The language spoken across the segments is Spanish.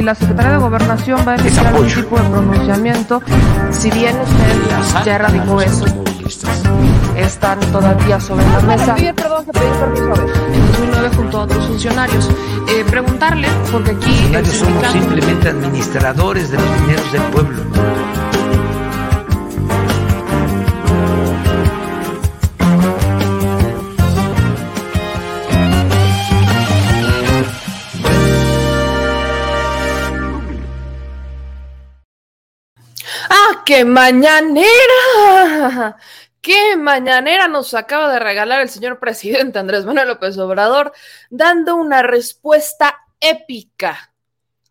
si la Secretaría de Gobernación va a emitir algún tipo de pronunciamiento, si bien usted ya erradicó eso, están todavía sobre la mesa. perdón, permiso En 2009 junto a otros funcionarios. Eh, preguntarle, porque aquí... Los funcionarios somos simplemente administradores de los dineros del pueblo. Qué mañanera! ¡Qué mañanera nos acaba de regalar el señor presidente Andrés Manuel López Obrador, dando una respuesta épica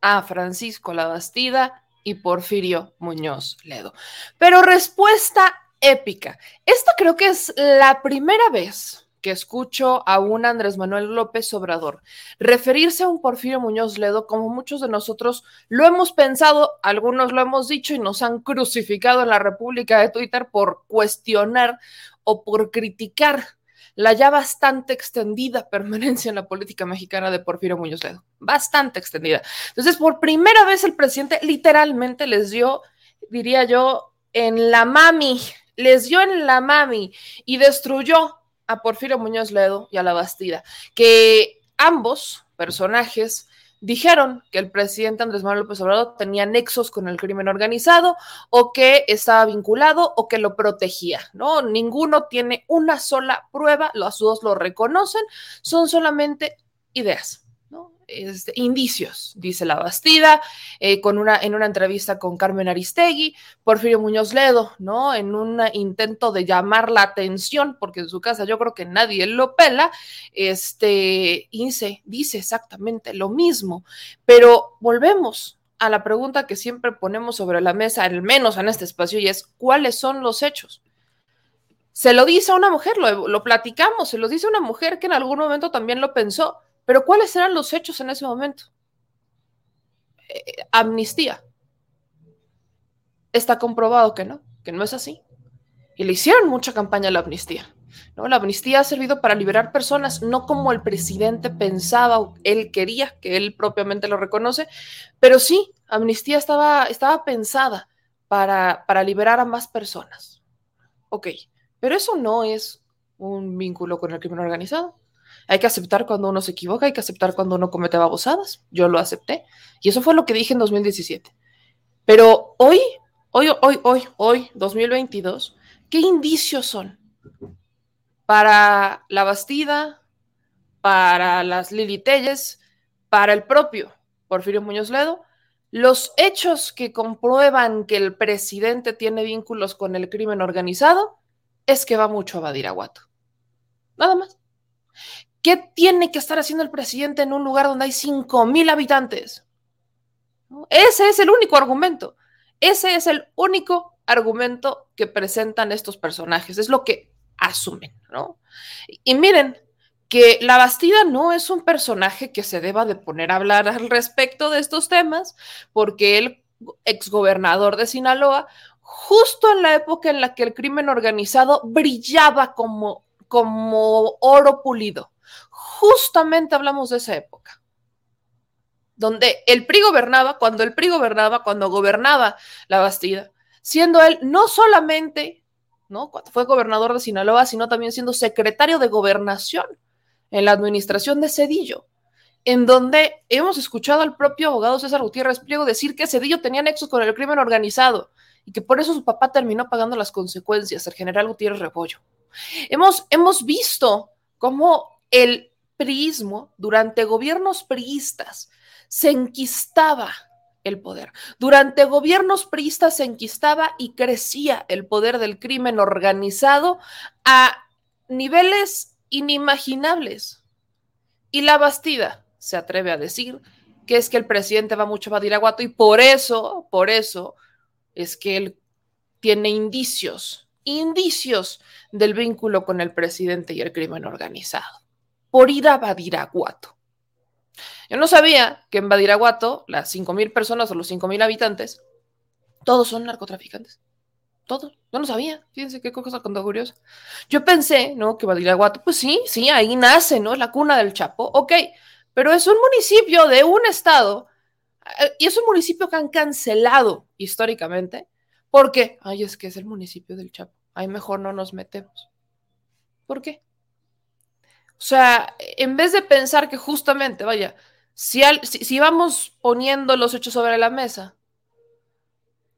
a Francisco Labastida y Porfirio Muñoz Ledo. Pero respuesta épica. Esta creo que es la primera vez que escucho a un Andrés Manuel López Obrador referirse a un Porfirio Muñoz Ledo como muchos de nosotros lo hemos pensado, algunos lo hemos dicho y nos han crucificado en la República de Twitter por cuestionar o por criticar la ya bastante extendida permanencia en la política mexicana de Porfirio Muñoz Ledo. Bastante extendida. Entonces, por primera vez el presidente literalmente les dio, diría yo, en la mami, les dio en la mami y destruyó a Porfirio Muñoz Ledo y a la Bastida, que ambos personajes dijeron que el presidente Andrés Manuel López Obrador tenía nexos con el crimen organizado o que estaba vinculado o que lo protegía, ¿no? Ninguno tiene una sola prueba, los dos lo reconocen, son solamente ideas. Este, indicios, dice la Bastida, eh, con una, en una entrevista con Carmen Aristegui, Porfirio Muñoz Ledo, ¿no? En un intento de llamar la atención, porque en su casa yo creo que nadie lo pela, este, dice, exactamente lo mismo, pero volvemos a la pregunta que siempre ponemos sobre la mesa, al menos en este espacio, y es, ¿cuáles son los hechos? Se lo dice a una mujer, lo, lo platicamos, se lo dice a una mujer que en algún momento también lo pensó pero ¿cuáles eran los hechos en ese momento? Eh, amnistía. Está comprobado que no, que no es así. Y le hicieron mucha campaña la amnistía. ¿no? La amnistía ha servido para liberar personas, no como el presidente pensaba o él quería, que él propiamente lo reconoce, pero sí, amnistía estaba, estaba pensada para, para liberar a más personas. Ok, pero eso no es un vínculo con el crimen organizado. Hay que aceptar cuando uno se equivoca, hay que aceptar cuando uno comete babosadas. Yo lo acepté. Y eso fue lo que dije en 2017. Pero hoy, hoy, hoy, hoy, hoy, 2022, ¿qué indicios son para la Bastida, para las Lili Telles, para el propio Porfirio Muñoz Ledo? Los hechos que comprueban que el presidente tiene vínculos con el crimen organizado es que va mucho a Badiraguato. Nada más. ¿Qué tiene que estar haciendo el presidente en un lugar donde hay 5 mil habitantes? Ese es el único argumento. Ese es el único argumento que presentan estos personajes. Es lo que asumen, ¿no? Y miren, que la Bastida no es un personaje que se deba de poner a hablar al respecto de estos temas, porque el exgobernador de Sinaloa, justo en la época en la que el crimen organizado brillaba como, como oro pulido, justamente hablamos de esa época, donde el PRI gobernaba, cuando el PRI gobernaba, cuando gobernaba la Bastida, siendo él no solamente, ¿no? Cuando fue gobernador de Sinaloa, sino también siendo secretario de gobernación en la administración de Cedillo, en donde hemos escuchado al propio abogado César Gutiérrez Pliego decir que Cedillo tenía nexos con el crimen organizado y que por eso su papá terminó pagando las consecuencias, el general Gutiérrez Rebollo. Hemos, hemos visto cómo el priismo durante gobiernos priistas se enquistaba el poder. Durante gobiernos priistas se enquistaba y crecía el poder del crimen organizado a niveles inimaginables. Y la Bastida se atreve a decir que es que el presidente va mucho a Badiraguato y por eso, por eso es que él tiene indicios, indicios del vínculo con el presidente y el crimen organizado por ir a Badiraguato. Yo no sabía que en Badiraguato, las 5.000 personas o los 5.000 habitantes, todos son narcotraficantes. Todos. Yo no sabía. Fíjense qué cosa tan. Yo pensé, ¿no? Que Badiraguato, pues sí, sí, ahí nace, ¿no? La cuna del Chapo. Ok, pero es un municipio de un estado y es un municipio que han cancelado históricamente porque, ay, es que es el municipio del Chapo, ahí mejor no nos metemos. ¿Por qué? O sea, en vez de pensar que justamente, vaya, si, vamos poniendo los hechos sobre la mesa,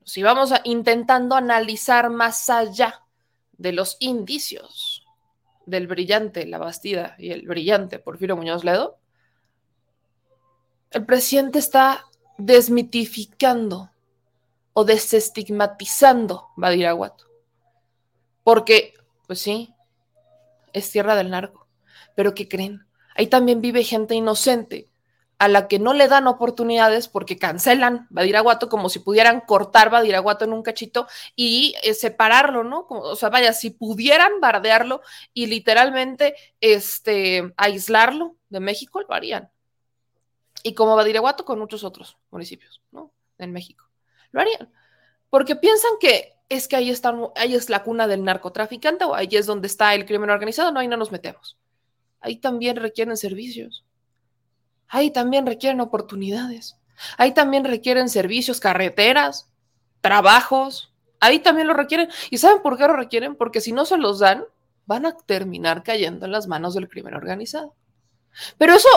si vamos a, intentando analizar más allá de los indicios del brillante La Bastida y el brillante Porfirio Muñoz Ledo, el presidente está desmitificando o desestigmatizando Badiraguato. Porque, pues sí, es tierra del narco. Pero ¿qué creen? Ahí también vive gente inocente a la que no le dan oportunidades porque cancelan Badiraguato como si pudieran cortar Badiraguato en un cachito y eh, separarlo, ¿no? o sea, vaya, si pudieran bardearlo y literalmente este, aislarlo de México, lo harían. Y como Badiraguato con muchos otros municipios, ¿no? En México. Lo harían. Porque piensan que es que ahí, está, ahí es la cuna del narcotraficante o ahí es donde está el crimen organizado, no, ahí no nos metemos. Ahí también requieren servicios Ahí también requieren oportunidades. Ahí también requieren servicios, carreteras, trabajos. Ahí también lo requieren. ¿Y saben por qué lo requieren? Porque si no se los dan, van a terminar cayendo en las manos del crimen organizado. Pero eso,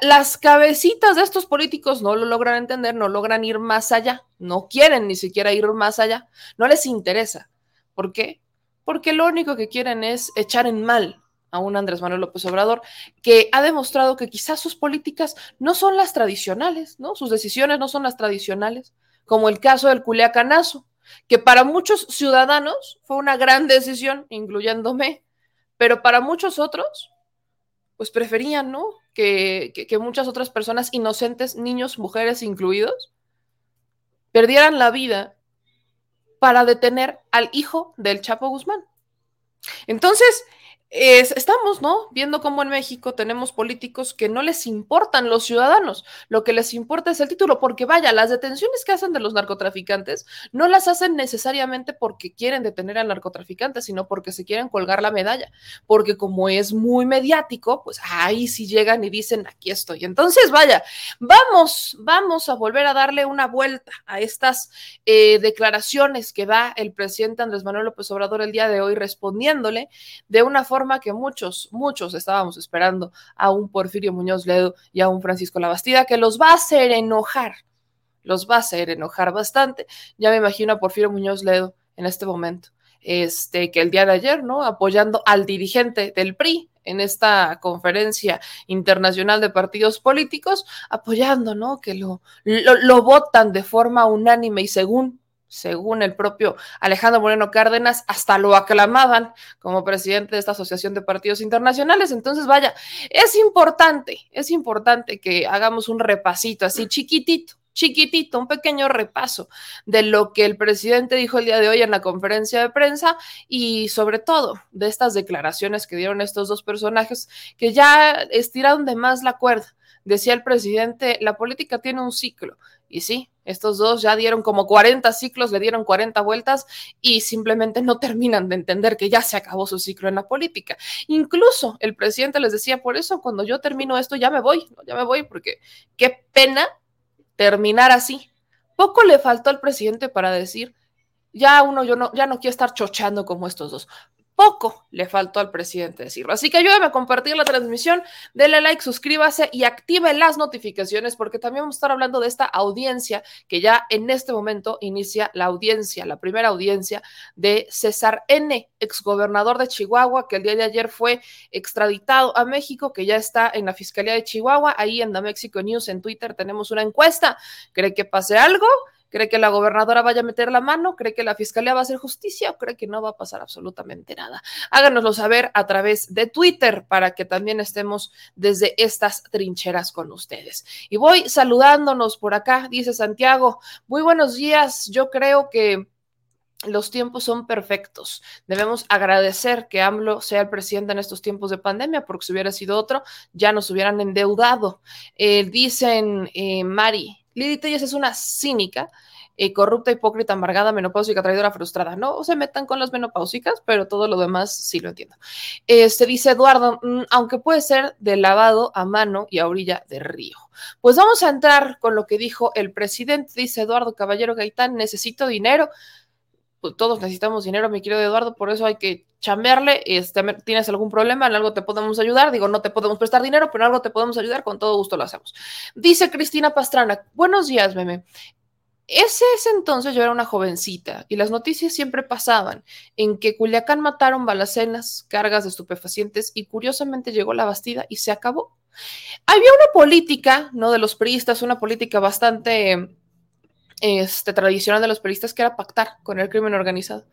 las cabecitas de estos políticos no lo logran entender, no logran ir más allá, no quieren ni siquiera ir más allá, no les interesa. ¿Por qué? Porque lo único que quieren es echar en mal a un Andrés Manuel López Obrador, que ha demostrado que quizás sus políticas no son las tradicionales, ¿no? Sus decisiones no son las tradicionales, como el caso del Culiacanazo, que para muchos ciudadanos fue una gran decisión, incluyéndome, pero para muchos otros, pues preferían, ¿no? Que, que, que muchas otras personas inocentes, niños, mujeres incluidos, perdieran la vida para detener al hijo del Chapo Guzmán. Entonces, estamos, ¿no? Viendo cómo en México tenemos políticos que no les importan los ciudadanos, lo que les importa es el título, porque vaya, las detenciones que hacen de los narcotraficantes no las hacen necesariamente porque quieren detener al narcotraficante, sino porque se quieren colgar la medalla, porque como es muy mediático, pues ahí sí llegan y dicen, aquí estoy. Entonces, vaya, vamos, vamos a volver a darle una vuelta a estas eh, declaraciones que da el presidente Andrés Manuel López Obrador el día de hoy, respondiéndole de una forma que muchos, muchos estábamos esperando a un Porfirio Muñoz Ledo y a un Francisco Labastida, que los va a hacer enojar, los va a hacer enojar bastante. Ya me imagino a Porfirio Muñoz Ledo en este momento, este, que el día de ayer, ¿no? Apoyando al dirigente del PRI, en esta conferencia internacional de partidos políticos, apoyando, ¿no? Que lo, lo, lo, votan de forma unánime y según según el propio Alejandro Moreno Cárdenas, hasta lo aclamaban como presidente de esta Asociación de Partidos Internacionales. Entonces, vaya, es importante, es importante que hagamos un repasito así chiquitito, chiquitito, un pequeño repaso de lo que el presidente dijo el día de hoy en la conferencia de prensa y sobre todo de estas declaraciones que dieron estos dos personajes que ya estiraron de más la cuerda. Decía el presidente, la política tiene un ciclo y sí, estos dos ya dieron como 40 ciclos, le dieron 40 vueltas y simplemente no terminan de entender que ya se acabó su ciclo en la política. Incluso el presidente les decía, por eso cuando yo termino esto ya me voy, ya me voy porque qué pena terminar así. Poco le faltó al presidente para decir, ya uno, yo no, ya no quiero estar chochando como estos dos poco le faltó al presidente decirlo. Así que ayúdame a compartir la transmisión, denle like, suscríbase y active las notificaciones porque también vamos a estar hablando de esta audiencia que ya en este momento inicia la audiencia, la primera audiencia de César N., exgobernador de Chihuahua, que el día de ayer fue extraditado a México, que ya está en la Fiscalía de Chihuahua. Ahí en The Mexico News en Twitter tenemos una encuesta. ¿Cree que pase algo? ¿Cree que la gobernadora vaya a meter la mano? ¿Cree que la fiscalía va a hacer justicia o cree que no va a pasar absolutamente nada? Háganoslo saber a través de Twitter para que también estemos desde estas trincheras con ustedes. Y voy saludándonos por acá, dice Santiago. Muy buenos días. Yo creo que los tiempos son perfectos. Debemos agradecer que AMLO sea el presidente en estos tiempos de pandemia, porque si hubiera sido otro, ya nos hubieran endeudado. Eh, dicen, eh, Mari, Lili es una cínica. eh, corrupta, hipócrita, amargada, menopáusica, traidora, frustrada. No se metan con las menopáusicas, pero todo lo demás sí lo entiendo. Este dice Eduardo, mm, aunque puede ser de lavado a mano y a orilla de río. Pues vamos a entrar con lo que dijo el presidente, dice Eduardo Caballero Gaitán, necesito dinero. Pues todos necesitamos dinero, mi querido Eduardo, por eso hay que chambearle. Este, ¿Tienes algún problema? En algo te podemos ayudar. Digo, no te podemos prestar dinero, pero en algo te podemos ayudar, con todo gusto lo hacemos. Dice Cristina Pastrana, buenos días, meme. Ese es entonces yo era una jovencita y las noticias siempre pasaban en que Culiacán mataron balacenas, cargas de estupefacientes y curiosamente llegó la Bastida y se acabó. Había una política, ¿no? De los priistas, una política bastante este, tradicional de los periodistas que era pactar con el crimen organizado.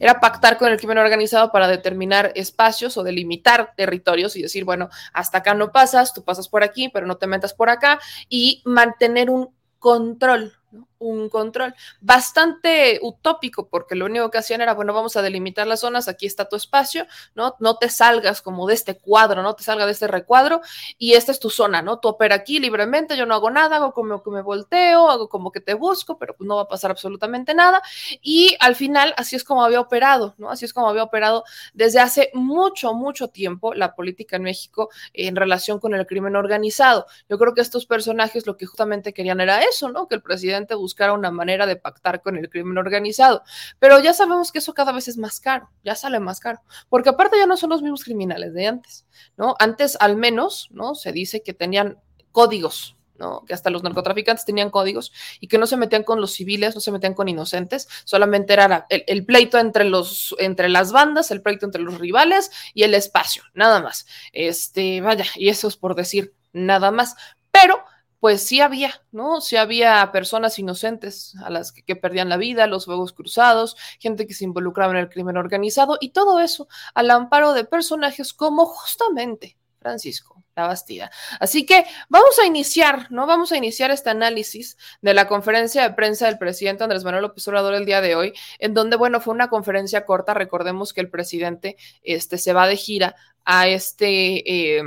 Era pactar con el crimen organizado para determinar espacios o delimitar territorios y decir, bueno, hasta acá no pasas, tú pasas por aquí, pero no te metas por acá y mantener un control un control bastante utópico porque lo único que hacían era, bueno, vamos a delimitar las zonas, aquí está tu espacio, ¿no? No te salgas como de este cuadro, no te salga de este recuadro y esta es tu zona, ¿no? Tú opera aquí libremente, yo no hago nada, hago como que me volteo, hago como que te busco, pero pues no va a pasar absolutamente nada y al final así es como había operado, ¿no? Así es como había operado desde hace mucho, mucho tiempo la política en México en relación con el crimen organizado. Yo creo que estos personajes lo que justamente querían era eso, ¿no? Que el presidente buscar una manera de pactar con el crimen organizado. Pero ya sabemos que eso cada vez es más caro, ya sale más caro, porque aparte ya no son los mismos criminales de antes, ¿no? Antes al menos, ¿no? Se dice que tenían códigos, ¿no? que hasta los narcotraficantes tenían códigos y que no se metían con los civiles, no se metían con inocentes, solamente era el, el, pleito entre, los, entre las bandas, el pleito entre los rivales y el espacio, nada más. Este, vaya, y eso es por decir nada más. Pero pues sí había, ¿no? Sí había personas inocentes a las que, perdían la vida, los fuegos cruzados, gente que se involucraba en el crimen organizado y todo eso al amparo de personajes como justamente Francisco La Bastida. Así que vamos a iniciar, ¿no? Vamos a iniciar este análisis de la conferencia de prensa del presidente Andrés Manuel López Obrador el día de hoy, en donde, bueno, fue una conferencia corta. Recordemos que el presidente este, se va de gira a este... Eh,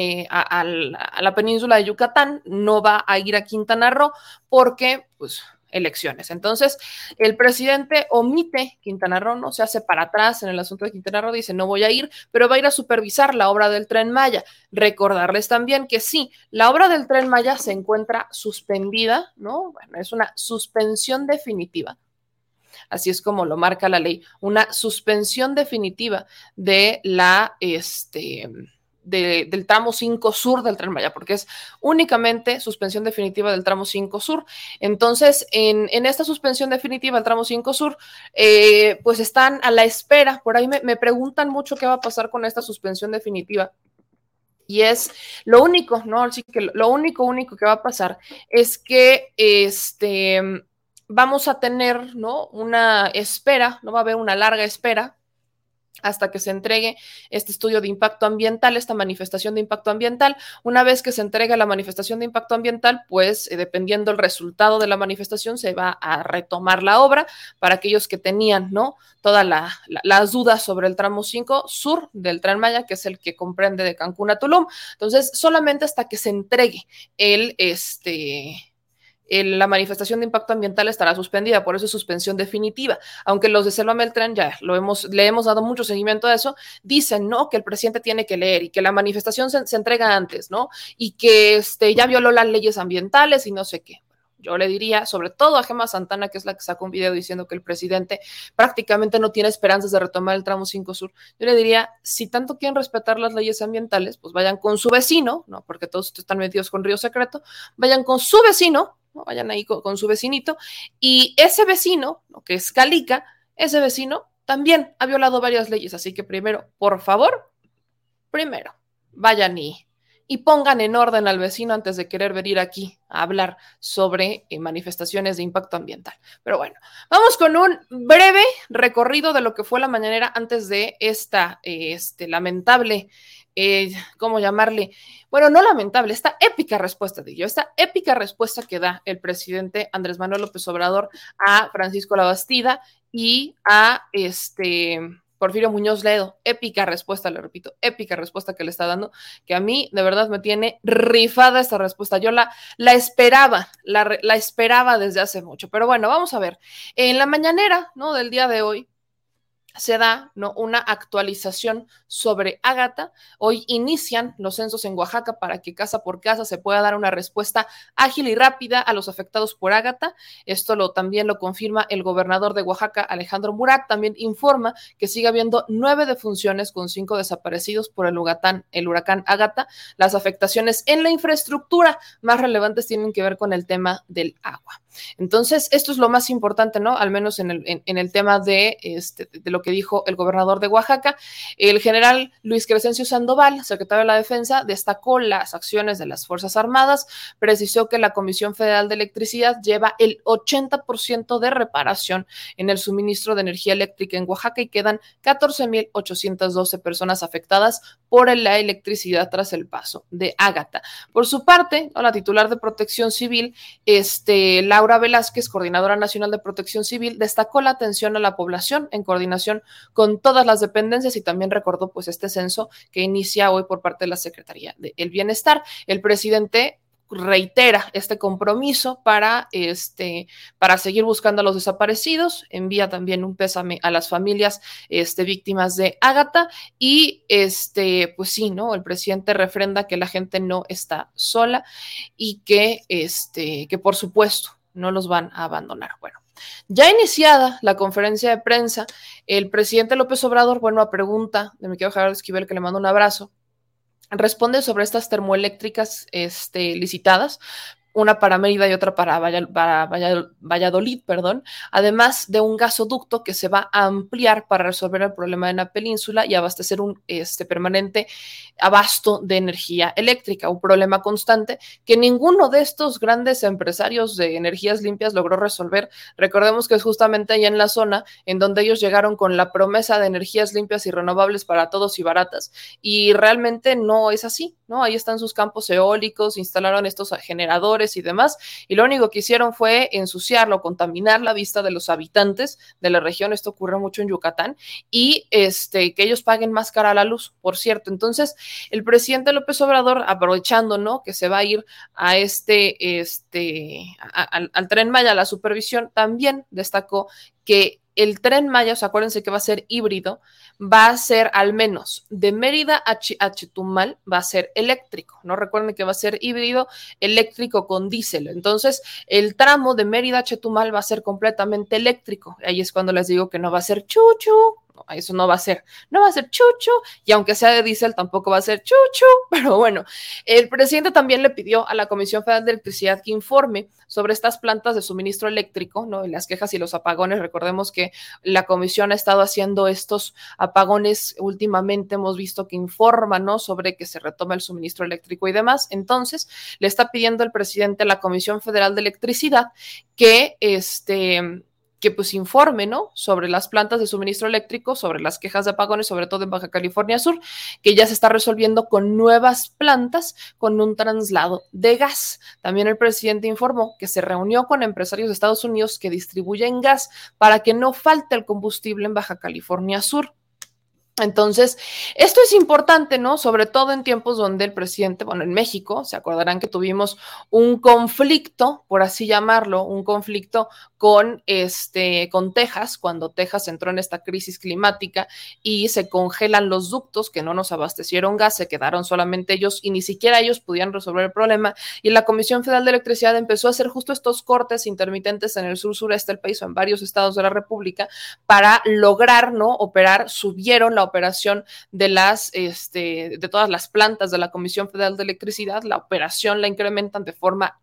eh, a, la península de Yucatán, no va a ir a Quintana Roo porque, pues, elecciones. Entonces, el presidente omite Quintana Roo, no se hace para atrás en el asunto de Quintana Roo, dice no voy a ir, pero va a ir a supervisar la obra del tren Maya. Recordarles también que sí, la obra del tren Maya se encuentra suspendida, ¿no? Bueno, es una suspensión definitiva. Así es como lo marca la ley, una suspensión definitiva de la, este, del tramo 5 sur del tren Maya, porque es únicamente suspensión definitiva del tramo 5 sur. Entonces, en, esta suspensión definitiva del tramo 5 sur, eh, pues están a la espera. Por ahí me, me preguntan mucho qué va a pasar con esta suspensión definitiva. Y es lo único, ¿no? Así que lo único, único que va a pasar es que este, vamos a tener, ¿no? Una espera, no va a haber una larga espera hasta que se entregue este estudio de impacto ambiental, esta manifestación de impacto ambiental. Una vez que se entregue la manifestación de impacto ambiental, pues eh, dependiendo el resultado de la manifestación, se va a retomar la obra para aquellos que tenían, ¿no? Todas las dudas sobre el tramo 5 sur del Tren Maya, que es el que comprende de Cancún a Tulum. Entonces, solamente hasta que se entregue el, este, la manifestación de impacto ambiental estará suspendida, por eso es suspensión definitiva. Aunque los de Selva Meltrán ya lo hemos, le hemos dado mucho seguimiento a eso, dicen, ¿no? Que el presidente tiene que leer y que la manifestación se, entrega antes, ¿no? Y que este, ya violó las leyes ambientales y no sé qué. Yo le diría, sobre todo a Gema Santana, que es la que sacó un video diciendo que el presidente prácticamente no tiene esperanzas de retomar el tramo 5 Sur. Yo le diría, si tanto quieren respetar las leyes ambientales, pues vayan con su vecino, ¿no? Porque todos están metidos con Río Secreto, vayan con su vecino, Vayan ahí con, su vecinito. Y ese vecino, que es Calica, ese vecino también ha violado varias leyes. Así que primero, por favor, primero, vayan y, y pongan en orden al vecino antes de querer venir aquí a hablar sobre eh, manifestaciones de impacto ambiental. Pero bueno, vamos con un breve recorrido de lo que fue la mañanera antes de esta este, lamentable eh, ¿cómo llamarle? Bueno, no lamentable, esta épica respuesta de yo, esta épica respuesta que da el presidente Andrés Manuel López Obrador a Francisco Labastida y a este Porfirio Muñoz Ledo, épica respuesta, le repito, épica respuesta que le está dando, que a mí de verdad me tiene rifada esta respuesta. Yo la, la esperaba, la, la esperaba desde hace mucho. Pero bueno, vamos a ver. En la mañanera, ¿no? Del día de hoy, se da ¿no? una actualización sobre Ágata. Hoy inician los censos en Oaxaca para que casa por casa se pueda dar una respuesta ágil y rápida a los afectados por Ágata. Esto lo, también lo confirma el gobernador de Oaxaca, Alejandro Murat. También informa que sigue habiendo nueve defunciones con cinco desaparecidos por el huracán, el huracán Ágata. Las afectaciones en la infraestructura más relevantes tienen que ver con el tema del agua. Entonces, esto es lo más importante, ¿no? Al menos en el, en, el tema de, este, de lo que dijo el gobernador de Oaxaca. El general Luis Crescencio Sandoval, secretario de la Defensa, destacó las acciones de las Fuerzas Armadas, precisó que la Comisión Federal de Electricidad lleva el 80% de reparación en el suministro de energía eléctrica en Oaxaca y quedan 14.812 personas afectadas por la electricidad tras el paso de Ágata. Por su parte, la titular de Protección Civil, este, Laura Velázquez, coordinadora nacional de Protección Civil, destacó la atención a la población en coordinación con todas las dependencias y también recordó pues este censo que inicia hoy por parte de la Secretaría del Bienestar. El presidente reitera este compromiso para, este, para seguir buscando a los desaparecidos, envía también un pésame a las familias este, víctimas de Ágata y este, pues sí, ¿no? El presidente refrenda que la gente no está sola y que, este, que por supuesto no los van a abandonar. Bueno, ya iniciada la conferencia de prensa, el presidente López Obrador, bueno, a pregunta de mi querido Javier Esquivel, que le mando un abrazo, responde sobre estas termoeléctricas este, licitadas, una para Mérida y otra para, Valladolid, perdón, además de un gasoducto que se va a ampliar para resolver el problema de la península y abastecer un este, permanente abasto de energía eléctrica, un problema constante que ninguno de estos grandes empresarios de energías limpias logró resolver. Recordemos que es justamente allá en la zona en donde ellos llegaron con la promesa de energías limpias y renovables para todos y baratas y realmente no es así, ¿no? Ahí están sus campos eólicos, instalaron estos generadores y demás, y lo único que hicieron fue ensuciarlo, contaminar la vista de los habitantes de la región, esto ocurre mucho en Yucatán, y este, que ellos paguen más cara a la luz, por cierto. Entonces, el presidente López Obrador, aprovechando, ¿no? Que se va a ir a este, este, al, tren Maya, a la supervisión, también destacó que el tren Maya, o acuérdense que va a ser híbrido, va a ser al menos de Mérida a, Chetumal, va a ser eléctrico. No recuerden que va a ser híbrido eléctrico con diésel. Entonces, el tramo de Mérida a Chetumal va a ser completamente eléctrico. Ahí es cuando les digo que no va a ser chuchu, eso no va a ser, no va a ser chucho, y aunque sea de diésel, tampoco va a ser chucho, pero bueno, el presidente también le pidió a la Comisión Federal de Electricidad que informe sobre estas plantas de suministro eléctrico, ¿no? Y las quejas y los apagones. Recordemos que la comisión ha estado haciendo estos apagones últimamente, hemos visto que informa, ¿no? Sobre que se retoma el suministro eléctrico y demás. Entonces, le está pidiendo el presidente a la Comisión Federal de Electricidad que este que pues informe, ¿no? Sobre las plantas de suministro eléctrico, sobre las quejas de apagones, sobre todo en Baja California Sur, que ya se está resolviendo con nuevas plantas con un traslado de gas. También el presidente informó que se reunió con empresarios de Estados Unidos que distribuyen gas para que no falte el combustible en Baja California Sur. Entonces, esto es importante, ¿no? Sobre todo en tiempos donde el presidente, bueno, en México, se acordarán que tuvimos un conflicto, por así llamarlo, un conflicto con este con Texas, cuando Texas entró en esta crisis climática y se congelan los ductos que no nos abastecieron gas, se quedaron solamente ellos y ni siquiera ellos podían resolver el problema y la Comisión Federal de Electricidad empezó a hacer justo estos cortes intermitentes en el sur sureste del país o en varios estados de la República para lograr, ¿no? operar, subieron la operación de las, este, de todas las plantas de la Comisión Federal de Electricidad, la operación la incrementan de forma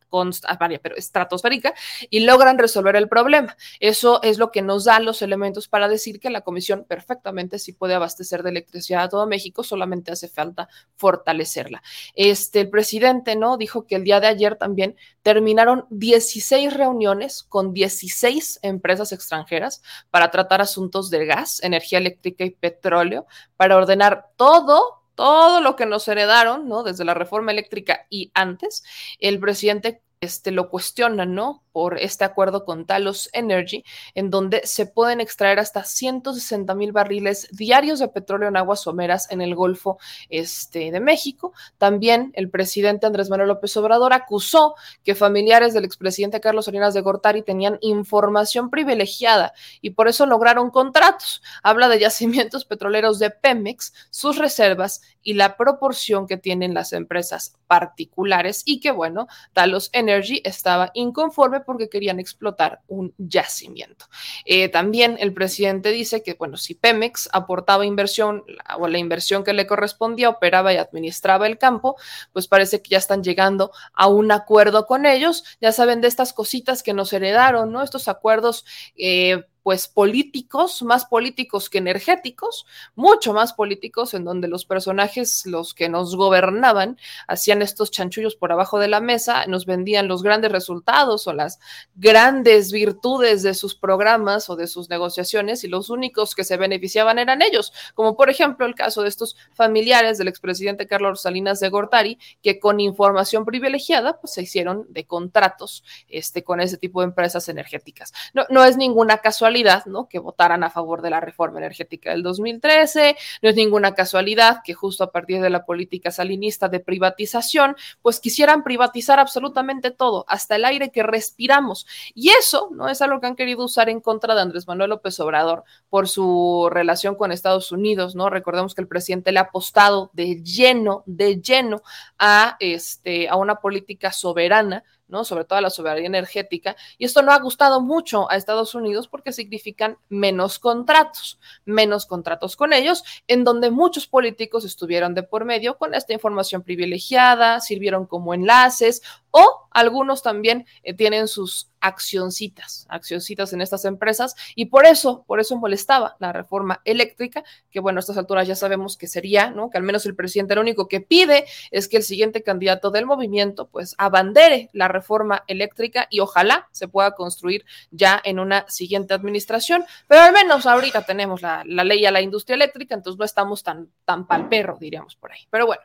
pero estratosférica, y logran resolver el problema. Eso es lo que nos da los elementos para decir que la Comisión perfectamente sí puede abastecer de electricidad a todo México, solamente hace falta fortalecerla. Este, el presidente, ¿no? Dijo que el día de ayer también terminaron 16 reuniones con 16 empresas extranjeras para tratar asuntos de gas, energía eléctrica y petróleo, para ordenar todo todo lo que nos heredaron, ¿no? Desde la reforma eléctrica y antes, el presidente este, lo cuestionan, ¿no? Por este acuerdo con Talos Energy, en donde se pueden extraer hasta 160 mil barriles diarios de petróleo en aguas someras en el Golfo este, de México. También el presidente Andrés Manuel López Obrador acusó que familiares del expresidente Carlos Salinas de Gortari tenían información privilegiada y por eso lograron contratos. Habla de yacimientos petroleros de Pemex, sus reservas y la proporción que tienen las empresas particulares y que, bueno, Talos Energy estaba inconforme porque querían explotar un yacimiento. Eh, también el presidente dice que, bueno, si Pemex aportaba inversión o la inversión que le correspondía, operaba y administraba el campo, pues parece que ya están llegando a un acuerdo con ellos. Ya saben de estas cositas que nos heredaron, ¿no? Estos acuerdos. Eh, pues políticos, más políticos que energéticos, mucho más políticos, en donde los personajes, los que nos gobernaban, hacían estos chanchullos por abajo de la mesa, nos vendían los grandes resultados o las grandes virtudes de sus programas o de sus negociaciones y los únicos que se beneficiaban eran ellos, como por ejemplo el caso de estos familiares del expresidente Carlos Salinas de Gortari, que con información privilegiada pues se hicieron de contratos este, con ese tipo de empresas energéticas. No, no es ninguna casualidad ¿no? Que votaran a favor de la reforma energética del 2013. No es ninguna casualidad que justo a partir de la política salinista de privatización, pues quisieran privatizar absolutamente todo, hasta el aire que respiramos. Y eso, ¿no? Es algo que han querido usar en contra de Andrés Manuel López Obrador por su relación con Estados Unidos, ¿no? Recordemos que el presidente le ha apostado de lleno, de lleno a, este, a una política soberana ¿no? Sobre todo la soberanía energética. Y esto no ha gustado mucho a Estados Unidos porque significan menos contratos, menos contratos con ellos, en donde muchos políticos estuvieron de por medio con esta información privilegiada, sirvieron como enlaces o algunos también eh, tienen sus accioncitas, accioncitas en estas empresas y por eso, por eso molestaba la reforma eléctrica, que bueno, a estas alturas ya sabemos que sería, ¿no? Que al menos el presidente lo único que pide es que el siguiente candidato del movimiento pues abandere la reforma eléctrica y ojalá se pueda construir ya en una siguiente administración, pero al menos ahorita tenemos la, la ley a la industria eléctrica, entonces no estamos tan, tan pal perro, diríamos por ahí. Pero bueno,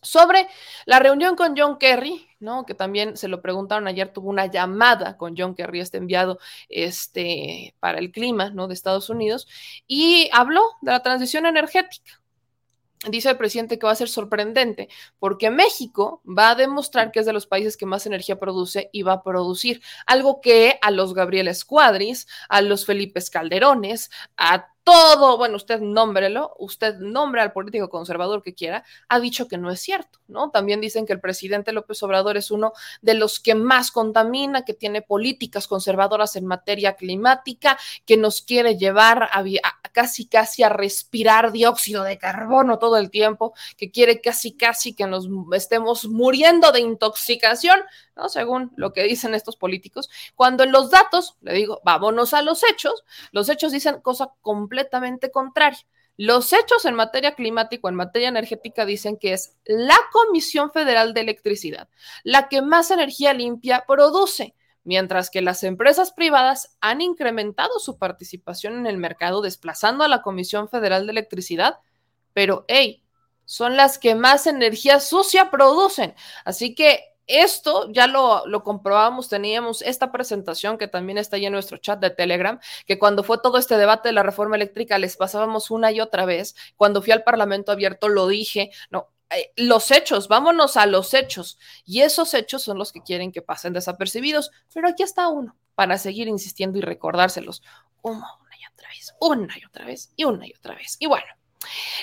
sobre la reunión con John Kerry, ¿no? Que también se lo preguntaron ayer, tuvo una llamada con John Kerry, este enviado este, para el clima, ¿no? De Estados Unidos, y habló de la transición energética. Dice el presidente que va a ser sorprendente porque México va a demostrar que es de los países que más energía produce y va a producir algo que a los Gabriel Escuadris, a los Felipe Calderones, a todo, bueno, usted nómbrelo, usted nombre al político conservador que quiera, ha dicho que no es cierto, ¿no? También dicen que el presidente López Obrador es uno de los que más contamina, que tiene políticas conservadoras en materia climática, que nos quiere llevar a, casi casi a respirar dióxido de carbono todo el tiempo, que quiere casi casi que nos estemos muriendo de intoxicación, ¿no? Según lo que dicen estos políticos, cuando en los datos, le digo, vámonos a los hechos, los hechos dicen cosa completamente completamente contraria. Los hechos en materia climática en materia energética dicen que es la Comisión Federal de Electricidad la que más energía limpia produce, mientras que las empresas privadas han incrementado su participación en el mercado desplazando a la Comisión Federal de Electricidad, pero hey, son las que más energía sucia producen. Así que esto ya lo, lo comprobamos, teníamos esta presentación que también está ahí en nuestro chat de Telegram, que cuando fue todo este debate de la reforma eléctrica les pasábamos una y otra vez. Cuando fui al Parlamento abierto lo dije, no, eh, los hechos, vámonos a los hechos. Y esos hechos son los que quieren que pasen desapercibidos. Pero aquí está uno para seguir insistiendo y recordárselos una y otra vez, una y otra vez, y una y otra vez. Y bueno,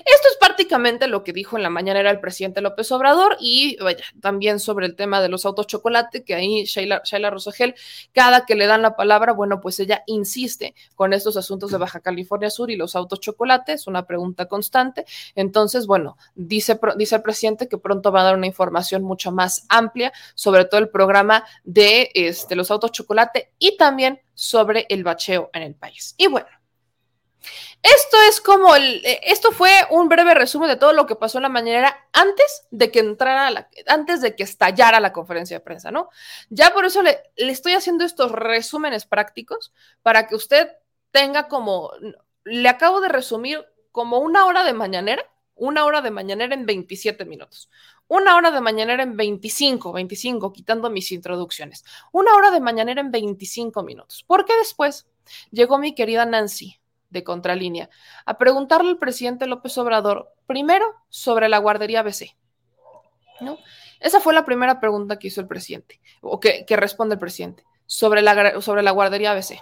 esto es prácticamente lo que dijo en la mañana era el presidente López Obrador y vaya, también sobre el tema de los autos chocolate, que ahí Sheila, Sheila Rosagel, cada que le dan la palabra, bueno, pues ella insiste con estos asuntos de Baja California Sur y los autos chocolate, es una pregunta constante. Entonces, bueno, dice, dice el presidente que pronto va a dar una información mucho más amplia sobre todo el programa de este, los autos chocolate y también sobre el bacheo en el país. Y bueno, esto es como el, eh, esto fue un breve resumen de todo lo que pasó en la mañanera antes de que entrara, la, antes de que estallara la conferencia de prensa, ¿no? Ya por eso le, le estoy haciendo estos resúmenes prácticos para que usted tenga como, le acabo de resumir como una hora de mañanera, una hora de mañanera en 27 minutos una hora de mañanera en 25, 25, quitando mis introducciones. Una hora de mañanera en 25 minutos. Porque después llegó mi querida Nancy de Contralínea a preguntarle al presidente López Obrador, primero, sobre la guardería BC. ¿No? Esa fue la primera pregunta que hizo el presidente, o que, responde el presidente, sobre la, sobre la guardería BC.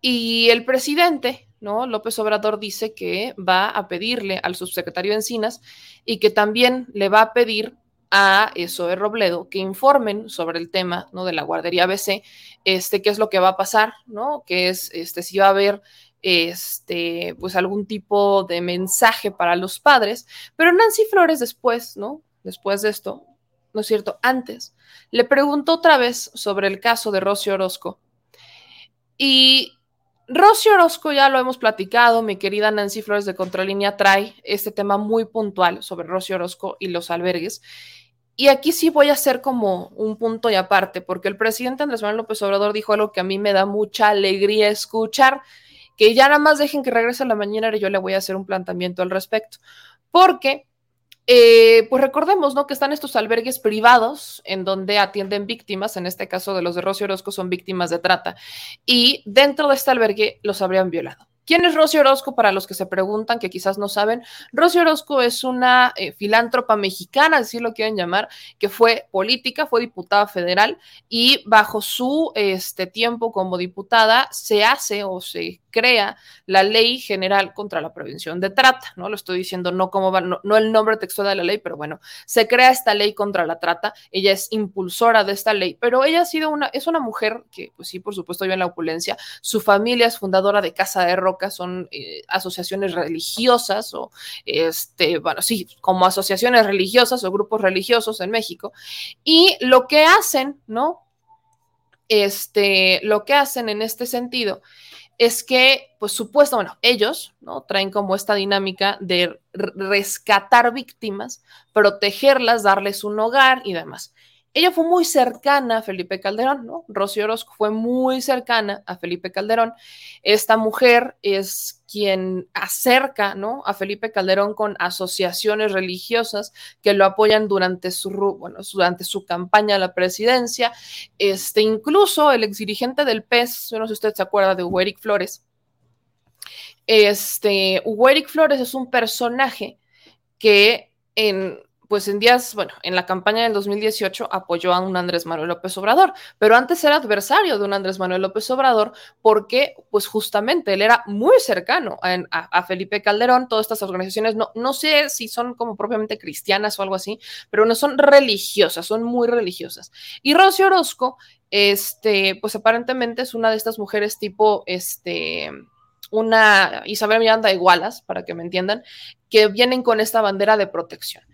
Y el presidente, ¿no? López Obrador dice que va a pedirle al subsecretario Encinas y que también le va a pedir a Zoe Robledo que informen sobre el tema ¿no? de la guardería BC, este, qué es lo que va a pasar, ¿no? Que es este, si va a haber este, pues algún tipo de mensaje para los padres. Pero Nancy Flores después, ¿no? Después de esto, ¿no es cierto? Antes, le preguntó otra vez sobre el caso de Rosy Orozco. Y Rosy Orozco ya lo hemos platicado, mi querida Nancy Flores de Contralínea trae este tema muy puntual sobre Rosy Orozco y los albergues. Y aquí sí voy a hacer como un punto y aparte, porque el presidente Andrés Manuel López Obrador dijo algo que a mí me da mucha alegría escuchar, que ya nada más dejen que regrese a la mañana y yo le voy a hacer un planteamiento al respecto. Porque eh, pues recordemos, ¿no? Que están estos albergues privados en donde atienden víctimas, en este caso de los de Rocío Orozco son víctimas de trata, y dentro de este albergue los habrían violado. ¿Quién es Rosy Orozco? Para los que se preguntan, que quizás no saben, Rosy Orozco es una eh, filántropa mexicana, así lo quieren llamar, que fue política, fue diputada federal y bajo su este, tiempo como diputada se hace o se crea la Ley General contra la Prevención de Trata, ¿no? Lo estoy diciendo no como no, no, el nombre textual de la ley, pero bueno, se crea esta ley contra la trata, ella es impulsora de esta ley, pero ella ha sido una, es una mujer que, pues sí, por supuesto, vive en la opulencia, su familia es fundadora de Casa de Son eh, asociaciones religiosas o, este, bueno, sí, como asociaciones religiosas o grupos religiosos en México, y lo que hacen, ¿no? Este, lo que hacen en este sentido es que, pues supuesto, bueno, ellos, ¿no? Traen como esta dinámica de rescatar víctimas, protegerlas, darles un hogar y demás. Ella fue muy cercana a Felipe Calderón, ¿no? Rocío Orozco fue muy cercana a Felipe Calderón. Esta mujer es quien acerca, ¿no? A Felipe Calderón con asociaciones religiosas que lo apoyan durante su, bueno, durante su campaña a la presidencia. Este, incluso el exdirigente del PES, no sé si usted se acuerda de Hugo Flores. Este, Flores es un personaje que en pues en días, bueno, en la campaña del 2018 apoyó a un Andrés Manuel López Obrador, pero antes era adversario de un Andrés Manuel López Obrador porque, pues justamente, él era muy cercano a, Felipe Calderón, todas estas organizaciones, no, no sé si son como propiamente cristianas o algo así, pero no son religiosas, son muy religiosas. Y Rocío Orozco, este, pues aparentemente es una de estas mujeres tipo, este, una Isabel Miranda Igualas, para que me entiendan, que vienen con esta bandera de protección.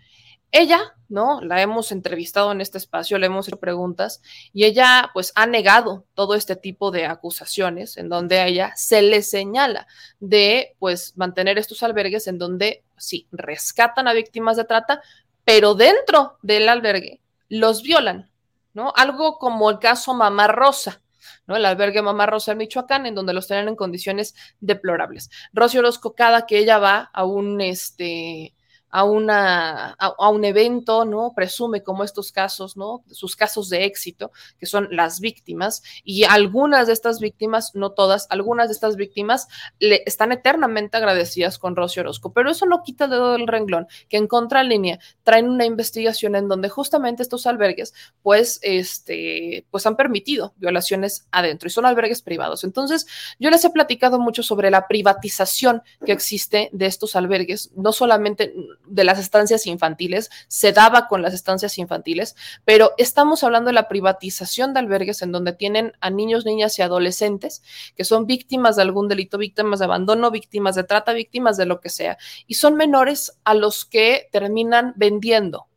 Ella, ¿no? La hemos entrevistado en este espacio, le hemos hecho preguntas y ella pues ha negado todo este tipo de acusaciones en donde a ella se le señala de pues mantener estos albergues en donde sí, rescatan a víctimas de trata, pero dentro del albergue los violan, ¿no? Algo como el caso Mamá Rosa, ¿no? El albergue Mamá Rosa en Michoacán, en donde los tienen en condiciones deplorables. Rosy Orozco, cada que ella va a un, este, a, una, a, un evento, ¿no? Presume como estos casos, ¿no? Sus casos de éxito, que son las víctimas, y algunas de estas víctimas, no todas, algunas de estas víctimas le están eternamente agradecidas con Rocío Orozco, pero eso no quita el dedo del renglón, que en contralínea traen una investigación en donde justamente estos albergues, pues, este, pues han permitido violaciones adentro y son albergues privados. Entonces, yo les he platicado mucho sobre la privatización que existe de estos albergues, no solamente de las estancias infantiles, se daba con las estancias infantiles, pero estamos hablando de la privatización de albergues en donde tienen a niños, niñas y adolescentes que son víctimas de algún delito, víctimas de abandono, víctimas de trata, víctimas de lo que sea, y son menores a los que terminan vendiendo,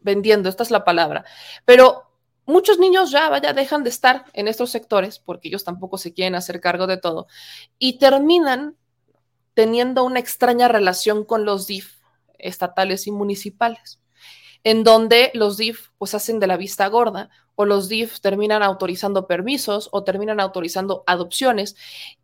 vendiendo, esta es la palabra, pero muchos niños ya vaya, dejan de estar en estos sectores porque ellos tampoco se quieren hacer cargo de todo y terminan teniendo una extraña relación con los DIF estatales y municipales, en donde los DIF pues hacen de la vista gorda o los DIF terminan autorizando permisos o terminan autorizando adopciones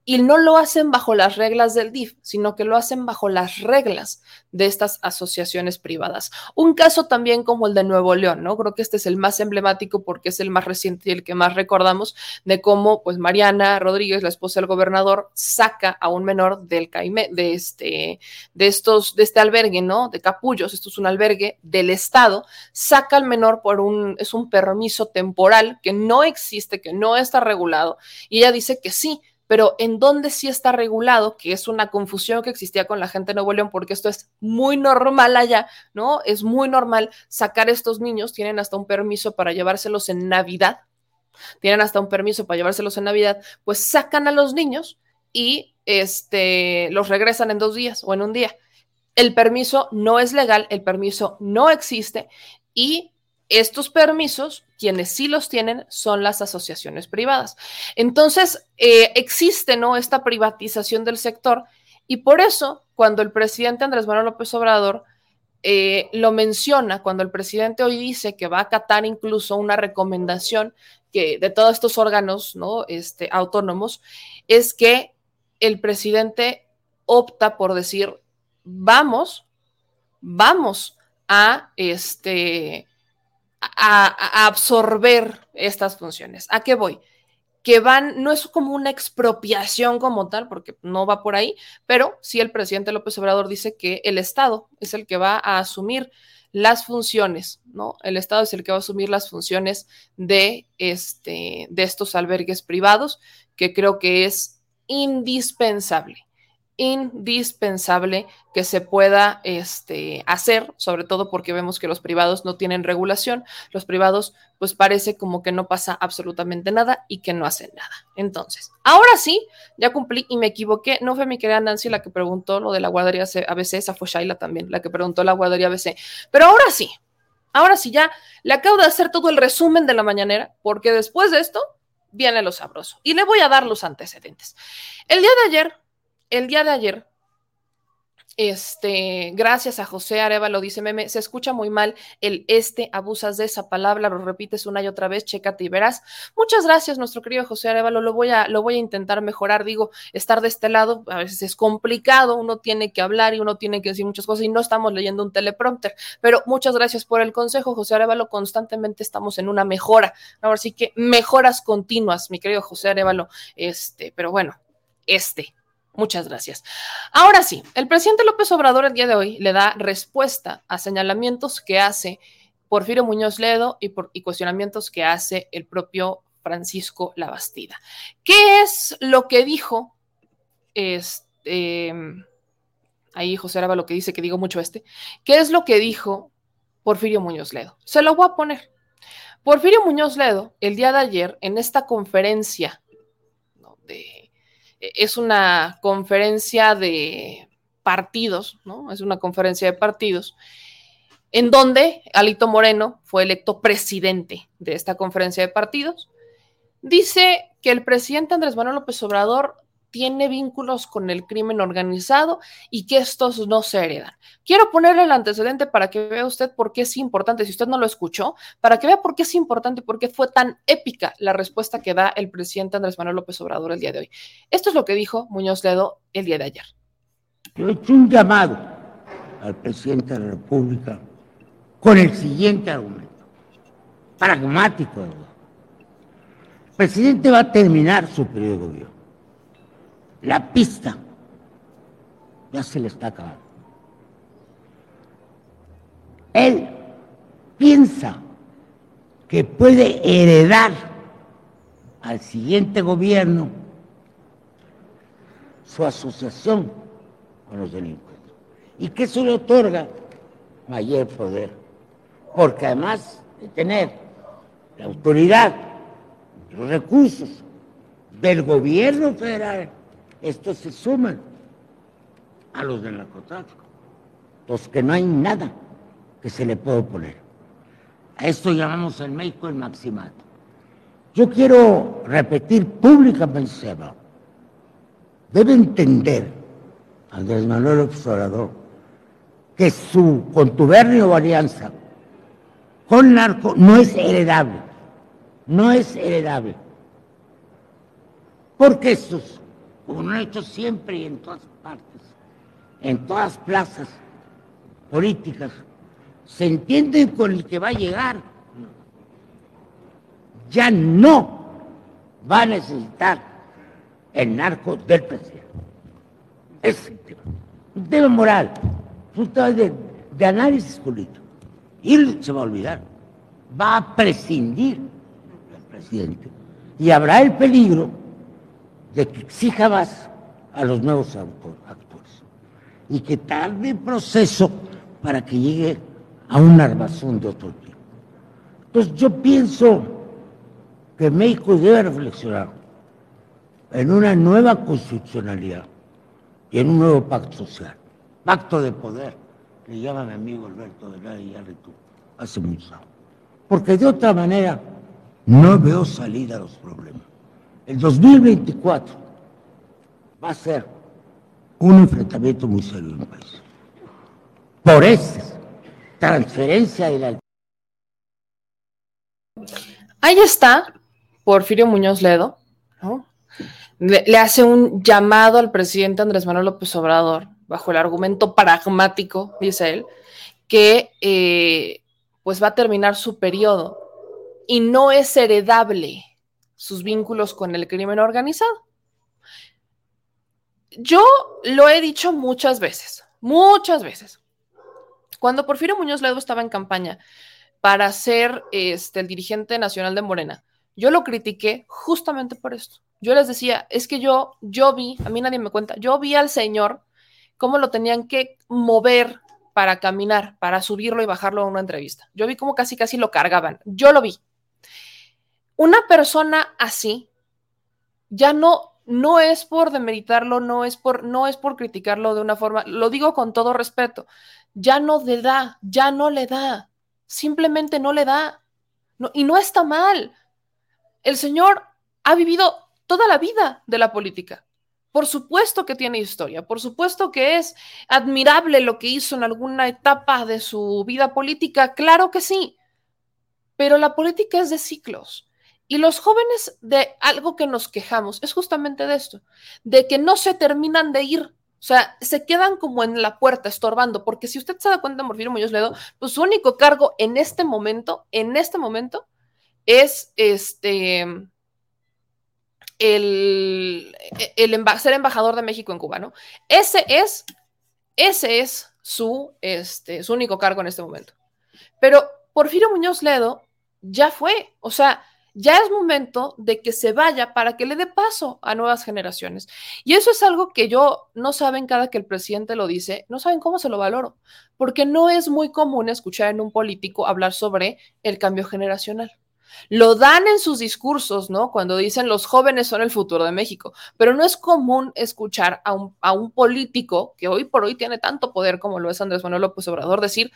y no lo hacen bajo las reglas del DIF, sino que lo hacen bajo las reglas de estas asociaciones privadas. Un caso también como el de Nuevo León, ¿no? Creo que este es el más emblemático porque es el más reciente y el que más recordamos de cómo, pues, Mariana Rodríguez, la esposa del gobernador, saca a un menor del caime, de este, de estos, de este albergue, ¿no? De capullos, esto es un albergue del Estado, saca al menor por un, es un permiso temporal que no existe, que no está regulado, y ella dice que sí, pero en dónde sí está regulado, que es una confusión que existía con la gente de Nuevo León, porque esto es muy normal allá, ¿no? Es muy normal sacar estos niños, tienen hasta un permiso para llevárselos en Navidad, tienen hasta un permiso para llevárselos en Navidad, pues sacan a los niños y este, los regresan en dos días o en un día. El permiso no es legal, el permiso no existe y estos permisos, quienes sí los tienen, son las asociaciones privadas. Entonces, eh, existe ¿no? esta privatización del sector y por eso, cuando el presidente Andrés Manuel López Obrador eh, lo menciona, cuando el presidente hoy dice que va a acatar incluso una recomendación que, de todos estos órganos ¿no? este, autónomos, es que el presidente opta por decir, vamos, vamos a este a, absorber estas funciones. ¿A qué voy? Que van, no es como una expropiación como tal, porque no va por ahí, pero sí el presidente López Obrador dice que el Estado es el que va a asumir las funciones, ¿no? El Estado es el que va a asumir las funciones de, este, de estos albergues privados, que creo que es indispensable indispensable que se pueda este, hacer, sobre todo porque vemos que los privados no tienen regulación, los privados pues parece como que no pasa absolutamente nada y que no hacen nada. Entonces, ahora sí, ya cumplí y me equivoqué, no fue mi querida Nancy la que preguntó lo de la guardería ABC, esa fue Shaila también, la que preguntó la guardería ABC, pero ahora sí, ahora sí ya le acabo de hacer todo el resumen de la mañanera, porque después de esto viene lo sabroso y le voy a dar los antecedentes. El día de ayer el día de ayer, este, gracias a José Arevalo, dice Meme, se escucha muy mal el este, abusas de esa palabra, lo repites una y otra vez, chécate y verás. Muchas gracias, nuestro querido José Arevalo, lo voy a, lo voy a intentar mejorar, digo, estar de este lado a veces es complicado, uno tiene que hablar y uno tiene que decir muchas cosas y no estamos leyendo un teleprompter, pero muchas gracias por el consejo, José Arevalo, constantemente estamos en una mejora, ahora sí que mejoras continuas, mi querido José Arevalo, este, pero bueno, este, Muchas gracias. Ahora sí, el presidente López Obrador el día de hoy le da respuesta a señalamientos que hace Porfirio Muñoz Ledo y, por, cuestionamientos que hace el propio Francisco Labastida. ¿Qué es lo que dijo? Este, ahí José Araba lo que dice, que digo mucho este. ¿Qué es lo que dijo Porfirio Muñoz Ledo? Se lo voy a poner. Porfirio Muñoz Ledo, el día de ayer, en esta conferencia de es una conferencia de partidos, ¿no? Es una conferencia de partidos en donde Alito Moreno fue electo presidente de esta conferencia de partidos. Dice que el presidente Andrés Manuel López Obrador tiene vínculos con el crimen organizado y que estos no se heredan. Quiero ponerle el antecedente para que vea usted por qué es importante, si usted no lo escuchó, para que vea por qué es importante y por qué fue tan épica la respuesta que da el presidente Andrés Manuel López Obrador el día de hoy. Esto es lo que dijo Muñoz Ledo el día de ayer. Yo he hecho un llamado al presidente de la República con el siguiente argumento, pragmático. El presidente va a terminar su periodo de gobierno la pista ya se le está acabando. Él piensa que puede heredar al siguiente gobierno su asociación con los delincuentes y que eso le otorga mayor poder, porque además de tener la autoridad, los recursos del gobierno federal estos se suman a los del narcotráfico, los que no hay nada que se le pueda oponer. A esto llamamos en México el maximato. Yo quiero repetir públicamente, debe entender Andrés Manuel Observador que su contubernio o alianza con narco no es heredable, no es heredable, porque estos como lo han hecho siempre y en todas partes, en todas plazas políticas, se entienden con el que va a llegar. Ya no va a necesitar el narco del presidente. Es un tema moral, un tema de, análisis político. Y se va a olvidar. Va a prescindir del presidente. Y habrá el peligro que exija más a los nuevos actores y que tarde el proceso para que llegue a un armazón de otro tipo. Entonces yo pienso que México debe reflexionar en una nueva constitucionalidad y en un nuevo pacto social, pacto de poder, le llama mi amigo Alberto de la Yarritu hace muchos años. Porque de otra manera no veo salida a los problemas. El 2024 va a ser un enfrentamiento muy serio en el país. Por esta transferencia de la... Ahí está Porfirio Muñoz Ledo, ¿no? le, hace un llamado al presidente Andrés Manuel López Obrador, bajo el argumento pragmático, dice él, que eh, pues va a terminar su periodo y no es heredable sus vínculos con el crimen organizado. Yo lo he dicho muchas veces, muchas veces. Cuando Porfirio Muñoz Ledo estaba en campaña para ser este, el dirigente nacional de Morena, yo lo critiqué justamente por esto. Yo les decía, es que yo, yo vi, a mí nadie me cuenta, yo vi al señor cómo lo tenían que mover para caminar, para subirlo y bajarlo a una entrevista. Yo vi cómo casi casi lo cargaban. Yo lo vi. Una persona así ya no no es por demeritarlo, no es por no es por criticarlo de una forma, lo digo con todo respeto. Ya no le da, ya no le da. Simplemente no le da. Y no está mal. El señor ha vivido toda la vida de la política. Por supuesto que tiene historia, por supuesto que es admirable lo que hizo en alguna etapa de su vida política, claro que sí, pero la política es de ciclos. Y los jóvenes de algo que nos quejamos es justamente de esto, de que no se terminan de ir, o sea, se quedan como en la puerta estorbando, porque si usted se da cuenta, Morfino Muñoz Ledo, pues su único cargo en este momento, en este momento, es este el, el ser embajador de México en Cuba, ¿no? Ese es, ese es su, este, su único cargo en este momento. Pero Porfirio Muñoz Ledo ya fue, o sea, ya es momento de que se vaya para que le dé paso a nuevas generaciones. Y eso es algo que yo no saben cada que el presidente lo dice, no saben cómo se lo valoro, porque no es muy común escuchar en un político hablar sobre el cambio generacional. Lo dan en sus discursos, ¿no? Cuando dicen los jóvenes son el futuro de México, pero no es común escuchar a un, a un político que hoy por hoy tiene tanto poder como lo es Andrés Manuel López Obrador decir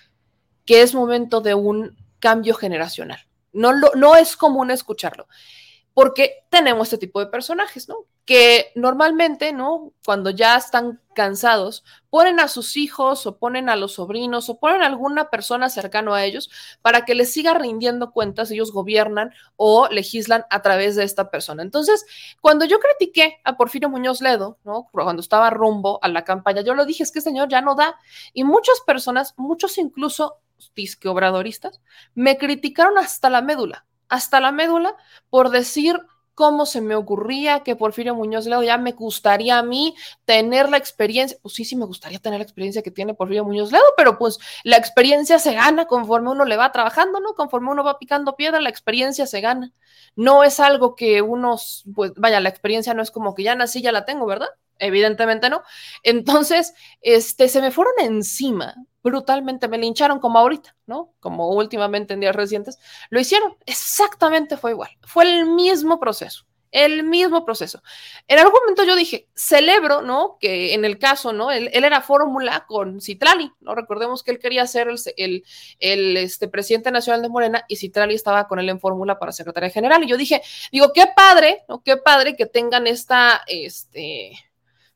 que es momento de un cambio generacional. No, lo, no es común escucharlo porque tenemos este tipo de personajes, ¿no? Que normalmente, ¿no? Cuando ya están cansados, ponen a sus hijos o ponen a los sobrinos o ponen a alguna persona cercano a ellos para que les siga rindiendo cuentas, ellos gobiernan o legislan a través de esta persona. Entonces, cuando yo critiqué a Porfirio Muñoz Ledo, ¿no? Cuando estaba rumbo a la campaña, yo lo dije, es que este señor ya no da. Y muchas personas, muchos incluso disque obradoristas, me criticaron hasta la médula hasta la médula por decir cómo se me ocurría que Porfirio Muñoz Ledo ya me gustaría a mí tener la experiencia, pues sí, sí me gustaría tener la experiencia que tiene Porfirio Muñoz Ledo, pero pues la experiencia se gana conforme uno le va trabajando, ¿no? Conforme uno va picando piedra, la experiencia se gana. No es algo que uno, pues vaya, la experiencia no es como que ya nací, ya la tengo, ¿verdad? Evidentemente no. Entonces, este, se me fueron encima brutalmente, me lincharon como ahorita, ¿no? Como últimamente en días recientes, lo hicieron, exactamente fue igual, fue el mismo proceso, el mismo proceso. En algún momento yo dije, celebro, ¿no? Que en el caso, ¿no? Él, era fórmula con Citrali, ¿no? Recordemos que él quería ser el, el, este, presidente nacional de Morena y Citrali estaba con él en fórmula para secretaria general. Y yo dije, digo, qué padre, ¿no? Qué padre que tengan esta, este,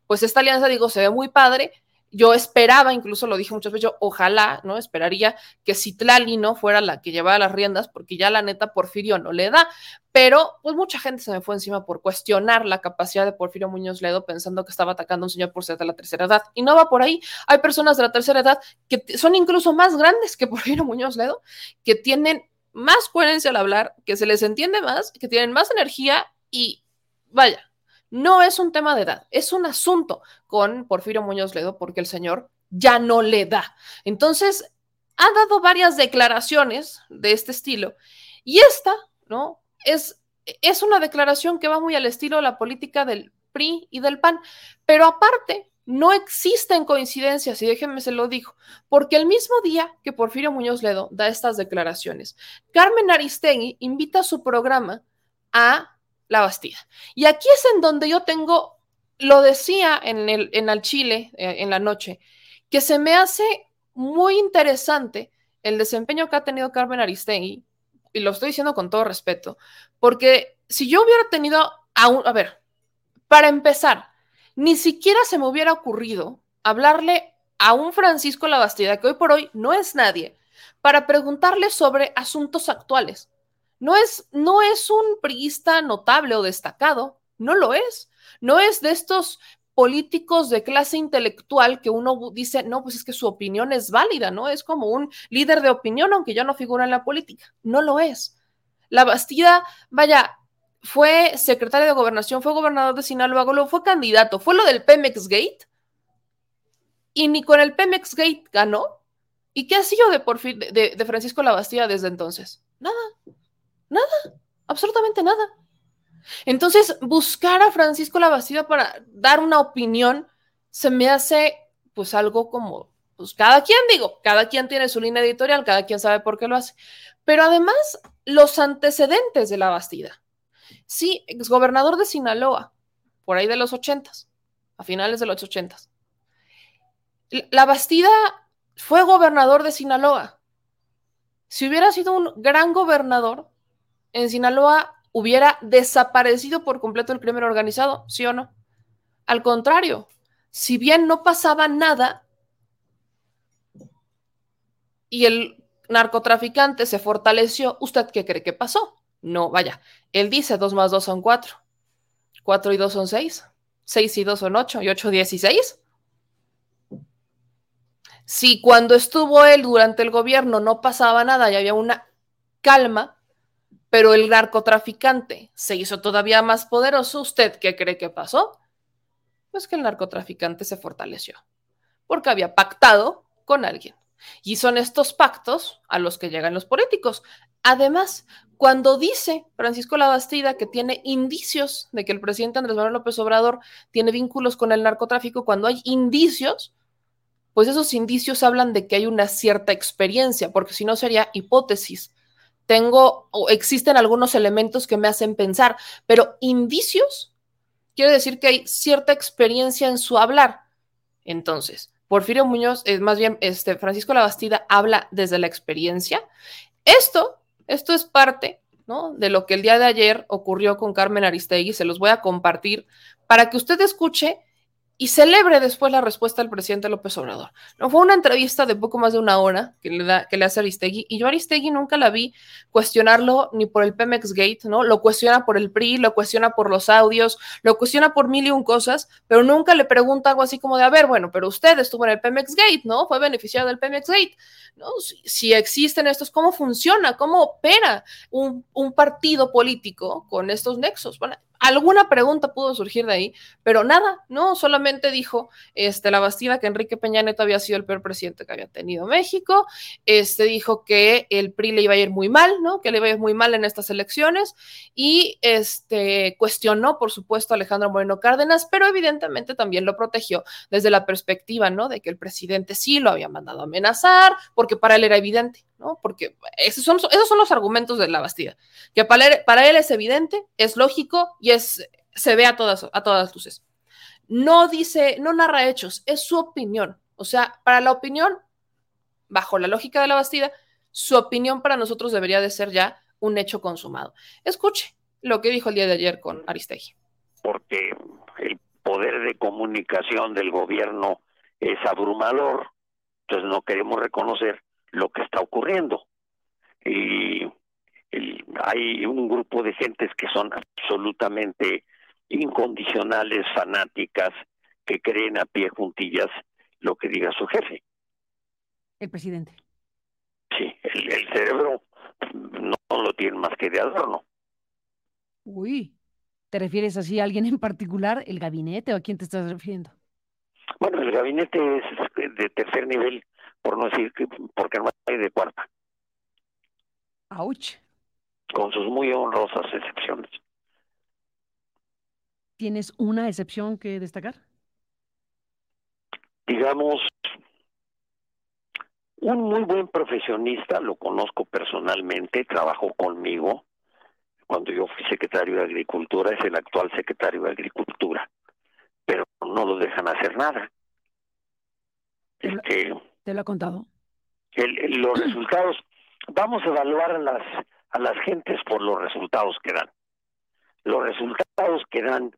pues esta alianza, digo, se ve muy padre yo esperaba, incluso lo dije muchas veces, yo ojalá, ¿no? Esperaría que Citlali no fuera la que llevara las riendas, porque ya la neta Porfirio no le da. Pero, pues mucha gente se me fue encima por cuestionar la capacidad de Porfirio Muñoz Ledo pensando que estaba atacando a un señor por ser de la tercera edad. Y no va por ahí. Hay personas de la tercera edad que son incluso más grandes que Porfirio Muñoz Ledo, que tienen más coherencia al hablar, que se les entiende más, que tienen más energía y vaya, no es un tema de edad, es un asunto con Porfirio Muñoz Ledo porque el señor ya no le da. Entonces, ha dado varias declaraciones de este estilo y esta, ¿no? Es, es una declaración que va muy al estilo de la política del PRI y del PAN, pero aparte, no existen coincidencias, y déjenme se lo digo, porque el mismo día que Porfirio Muñoz Ledo da estas declaraciones, Carmen Aristegui invita a su programa a la Bastida. Y aquí es en donde yo tengo, lo decía en el, en Chile eh, en la noche, que se me hace muy interesante el desempeño que ha tenido Carmen Aristegui, y lo estoy diciendo con todo respeto, porque si yo hubiera tenido a a ver, para empezar, ni siquiera se me hubiera ocurrido hablarle a un Francisco Labastida, que hoy por hoy no es nadie, para preguntarle sobre asuntos actuales. No es, no es un priista notable o destacado, no lo es. No es de estos políticos de clase intelectual que uno dice, no, pues es que su opinión es válida, ¿no? Es como un líder de opinión, aunque ya no figura en la política. No lo es. La Bastida, vaya, fue secretario de gobernación, fue gobernador de Sinaloa, luego fue candidato, fue lo del Pemex Gate, y ni con el Pemex Gate ganó. ¿Y qué ha sido de, por fin, de, de Francisco Labastida desde entonces? Nada. Nada, absolutamente nada. Entonces, buscar a Francisco Labastida para dar una opinión se me hace pues algo como, pues cada quien digo, cada quien tiene su línea editorial, cada quien sabe por qué lo hace. Pero además, los antecedentes de la Bastida. Sí, exgobernador de Sinaloa, por ahí de los ochentas, a finales de los ochentas. La Bastida fue gobernador de Sinaloa. Si hubiera sido un gran gobernador, en Sinaloa hubiera desaparecido por completo el crimen organizado, ¿sí o no? Al contrario, si bien no pasaba nada y el narcotraficante se fortaleció, ¿usted qué cree que pasó? No, vaya, él dice 2 más 2 son 4, 4 y 2 son 6, 6 y 2 son 8 y 8 16. Si cuando estuvo él durante el gobierno no pasaba nada y había una calma, pero el narcotraficante se hizo todavía más poderoso, ¿usted qué cree que pasó? Pues que el narcotraficante se fortaleció, porque había pactado con alguien. Y son estos pactos a los que llegan los políticos. Además, cuando dice Francisco Labastida que tiene indicios de que el presidente Andrés Manuel López Obrador tiene vínculos con el narcotráfico, cuando hay indicios, pues esos indicios hablan de que hay una cierta experiencia, porque si no sería hipótesis tengo o existen algunos elementos que me hacen pensar, pero indicios quiere decir que hay cierta experiencia en su hablar. Entonces, Porfirio Muñoz, es más bien este Francisco Labastida habla desde la experiencia. Esto, esto es parte ¿no? de lo que el día de ayer ocurrió con Carmen Aristegui, se los voy a compartir para que usted escuche y celebre después la respuesta del presidente López Obrador. No fue una entrevista de poco más de una hora que le, da, que le hace Aristegui, y yo Aristegui nunca la vi cuestionarlo ni por el Pemex Gate, ¿no? Lo cuestiona por el PRI, lo cuestiona por los audios, lo cuestiona por mil y un cosas, pero nunca le pregunta algo así como de, a ver, bueno, pero usted estuvo en el Pemex Gate, ¿no? Fue beneficiado del Pemex Gate, ¿no? Si, existen estos, ¿cómo funciona? ¿Cómo opera un, un partido político con estos nexos? Bueno, alguna pregunta pudo surgir de ahí, pero nada, no, solamente dijo este, la Bastida que Enrique Peña Neto había sido el peor presidente que había tenido México, este, dijo que el PRI le iba a ir muy mal, ¿no? Que le iba a ir muy mal en estas elecciones y este, cuestionó, por supuesto, a Alejandro Moreno Cárdenas, pero evidentemente también lo protegió desde la perspectiva, ¿no? De que el presidente sí lo había mandado a amenazar, porque para él era evidente, ¿no? Porque esos son, esos son los argumentos de la Bastida, que para él, es evidente, es lógico y es, se ve a todas, a todas luces. No dice, no narra hechos, es su opinión. O sea, para la opinión, bajo la lógica de la Bastida, su opinión para nosotros debería de ser ya un hecho consumado. Escuche lo que dijo el día de ayer con Aristegui. Porque el poder de comunicación del gobierno es abrumador, entonces no queremos reconocer lo que está ocurriendo. Y hay un grupo de gentes que son absolutamente incondicionales, fanáticas, que creen a pie juntillas lo que diga su jefe. El presidente. Sí, el, cerebro no, lo tiene más que de adorno. Uy, ¿te refieres así a alguien en particular, el gabinete o a quién te estás refiriendo? Bueno, el gabinete es de tercer nivel, por no decir que, porque no hay de cuarta. Auch. Con sus muy honrosas excepciones. ¿Tienes una excepción que destacar? Digamos, un muy buen profesionista, lo conozco personalmente, trabajó conmigo cuando yo fui secretario de Agricultura, es el actual secretario de Agricultura, pero no lo dejan hacer nada. ¿Te lo, este, ¿te lo ha contado? los resultados, vamos a evaluar a las, a las gentes por los resultados que dan. Los resultados que dan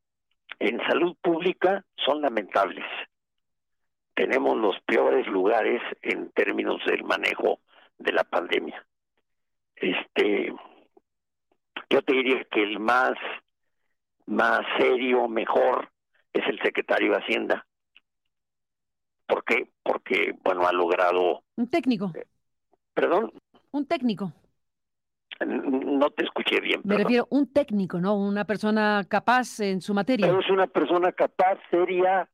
en salud pública son lamentables tenemos los peores lugares en términos del manejo de la pandemia. Este, yo te diría que el más, más serio, mejor, es el secretario de Hacienda. ¿Por qué? Porque, bueno, ha logrado... Un técnico. ¿Perdón? Un técnico. No te escuché bien. Me refiero a un técnico, ¿no? Una persona capaz en su materia. Pero es una persona capaz, seria,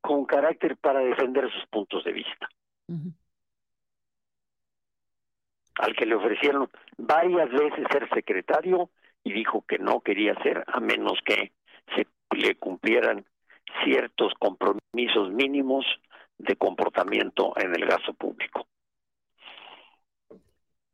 con carácter para defender sus puntos de vista. Al que le ofrecieron varias veces ser secretario y dijo que no quería ser a menos que se le cumplieran ciertos compromisos mínimos de comportamiento en el gasto público.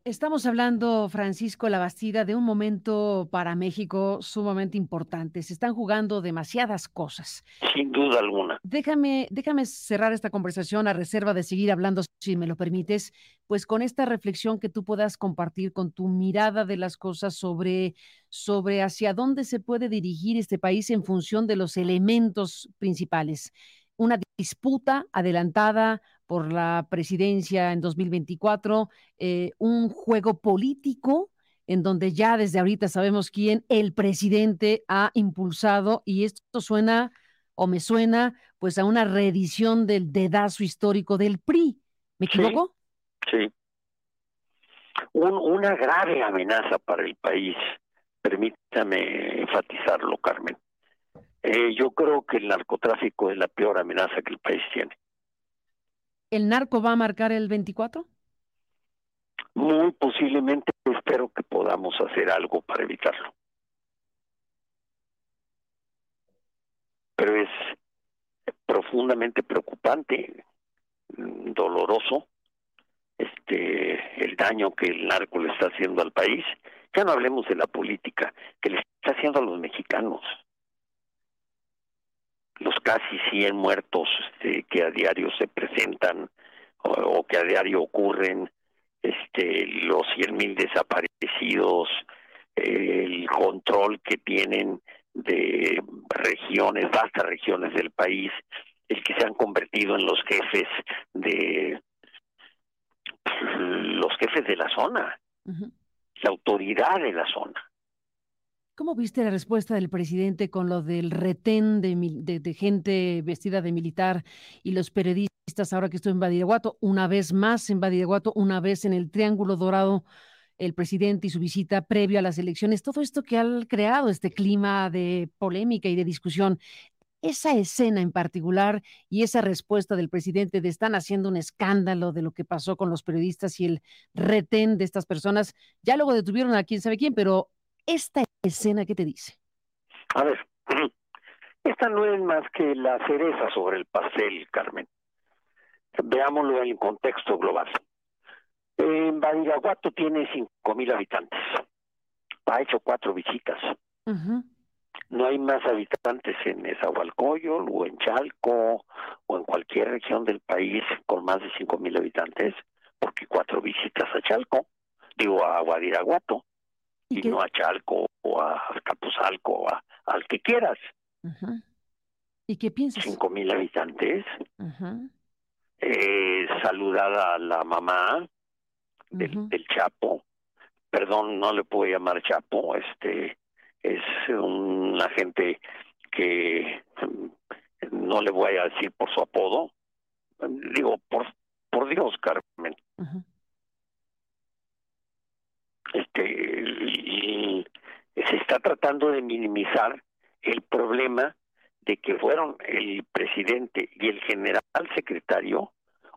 Estamos hablando, Francisco Labastida, de un momento para México sumamente importante. Se están jugando demasiadas cosas. Sin duda alguna. Déjame, déjame cerrar esta conversación a reserva de seguir hablando, si me lo permites, pues con esta reflexión que tú puedas compartir con tu mirada de las cosas sobre, sobre hacia dónde se puede dirigir este país en función de los elementos principales una disputa adelantada por la presidencia en 2024, eh, un juego político en donde ya desde ahorita sabemos quién el presidente ha impulsado y esto suena o me suena pues a una reedición del dedazo histórico del PRI. ¿Me equivoco? Sí. una grave amenaza para el país, permítame enfatizarlo, Carmen. Eh, yo creo que el narcotráfico es la peor amenaza que el país tiene. ¿El narco va a marcar el 24? Muy posiblemente espero que podamos hacer algo para evitarlo. Pero es profundamente preocupante, doloroso, este el daño que el narco le está haciendo al país. Ya no hablemos de la política, que le está haciendo a los mexicanos los casi 100 muertos este, que a diario se presentan o, que a diario ocurren, este, los 100 mil desaparecidos, el control que tienen de regiones, vastas regiones del país, el que se han convertido en los jefes de los jefes de la zona, la autoridad de la zona. ¿Cómo viste la respuesta del presidente con lo del retén de, gente vestida de militar y los periodistas ahora que estoy en Badiraguato? Una vez más en Badiraguato, una vez en el Triángulo Dorado, el presidente y su visita previo a las elecciones. Todo esto que ha creado este clima de polémica y de discusión. Esa escena en particular y esa respuesta del presidente de están haciendo un escándalo de lo que pasó con los periodistas y el retén de estas personas. Ya luego detuvieron a quién sabe quién, pero esta escena, ¿qué te dice? A ver, esta no es más que la cereza sobre el pastel, Carmen. Veámoslo en contexto global. En Badiraguato tiene cinco mil habitantes. Ha hecho cuatro visitas. No hay más habitantes en Esahualcoyol o en Chalco o en cualquier región del país con más de cinco mil habitantes, porque cuatro visitas a Chalco, digo a Badiraguato y, no a Chalco o a Capuzalco o a, al que quieras. ¿Y qué piensas? Cinco mil habitantes. eh, saludada a la mamá del, del, Chapo. Perdón, no le puedo llamar Chapo, este es un agente que no le voy a decir por su apodo, digo, por, por Dios, Carmen. Este, se está tratando de minimizar el problema de que fueron el presidente y el general secretario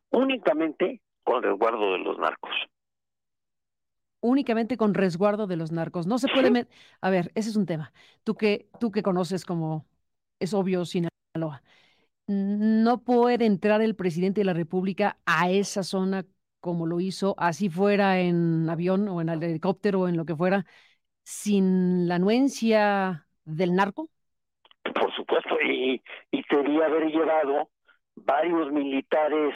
únicamente con resguardo de los narcos. Únicamente con resguardo de los narcos. No se puede. A ver, ese es un tema. Tú que, tú que conoces como es obvio Sinaloa, no puede entrar el presidente de la República a esa zona como lo hizo, así fuera en avión o en helicóptero o en lo que fuera, sin la anuencia del narco? Por supuesto, y, y sería haber llevado varios militares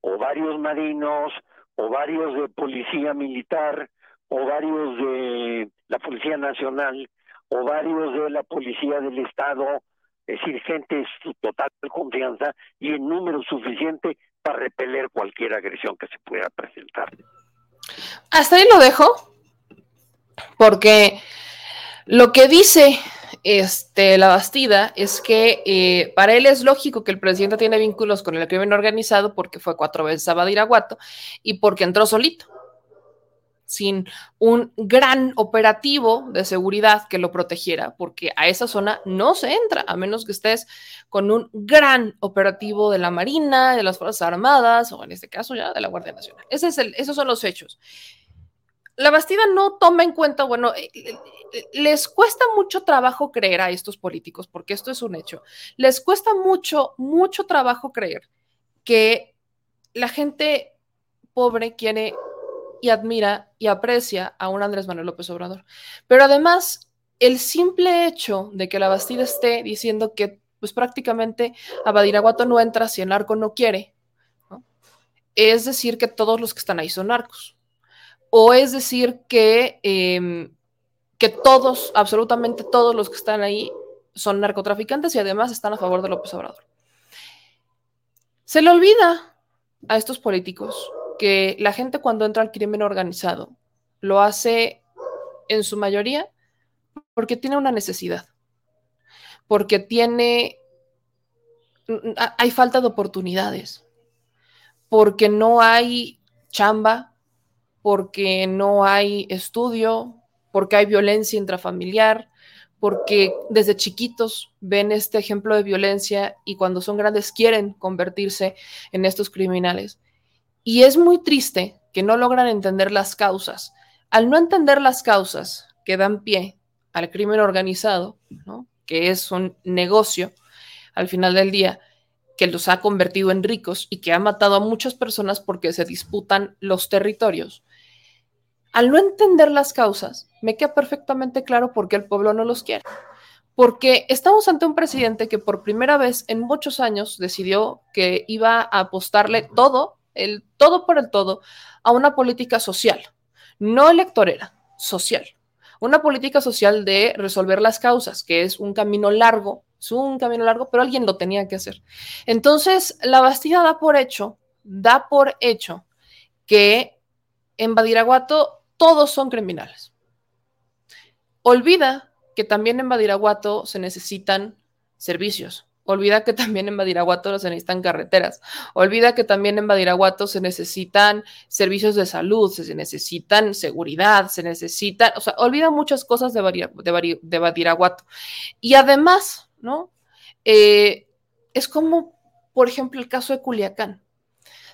o varios marinos o varios de policía militar o varios de la Policía Nacional o varios de la Policía del Estado, es decir, gente de su total confianza y en número suficiente para repeler cualquier agresión que se pueda presentar. Hasta ahí lo dejo, porque lo que dice este, la Bastida es que eh, para él es lógico que el presidente tiene vínculos con el crimen organizado porque fue cuatro veces a Badiraguato y porque entró solito, sin un gran operativo de seguridad que lo protegiera, porque a esa zona no se entra, a menos que estés con un gran operativo de la Marina, de las Fuerzas Armadas, o en este caso ya de la Guardia Nacional. Ese es el, esos son los hechos la Bastida no toma en cuenta, bueno, eh, eh, les cuesta mucho trabajo creer a estos políticos, porque esto es un hecho, les cuesta mucho, mucho trabajo creer que la gente pobre quiere y admira y aprecia a un Andrés Manuel López Obrador. Pero además, el simple hecho de que la Bastida esté diciendo que pues prácticamente a Badiraguato no entra si el narco no quiere, es decir que todos los que están ahí son narcos o es decir que, em, que todos, absolutamente todos los que están ahí son narcotraficantes y además están a favor de López Obrador. Se le olvida a estos políticos que la gente cuando entra al crimen organizado lo hace en su mayoría porque tiene una necesidad, porque tiene, hay falta de oportunidades, porque no hay chamba, porque no hay estudio, porque hay violencia intrafamiliar, porque desde chiquitos ven este ejemplo de violencia y cuando son grandes quieren convertirse en estos criminales. Y es muy triste que no logran entender las causas. Al no entender las causas que dan pie al crimen organizado, que es un negocio al final del día, que los ha convertido en ricos y que ha matado a muchas personas porque se disputan los territorios, al no entender las causas, me queda perfectamente claro por qué el pueblo no los quiere. Porque estamos ante un presidente que por primera vez en muchos años decidió que iba a apostarle todo, el todo por el todo, a una política social, no electorera, social. Una política social de resolver las causas, que es un camino largo, es un camino largo, pero alguien lo tenía que hacer. Entonces, la Bastida da por hecho, da por hecho que en Badiraguato todos son criminales. Olvida que también en Badiraguato se necesitan servicios. Olvida que también en Badiraguato se necesitan carreteras. Olvida que también en Badiraguato se necesitan servicios de salud, se necesitan seguridad, se necesitan, o sea, olvida muchas cosas de, de, Badiraguato. Y además, ¿no? Eh, es como, por ejemplo, el caso de Culiacán.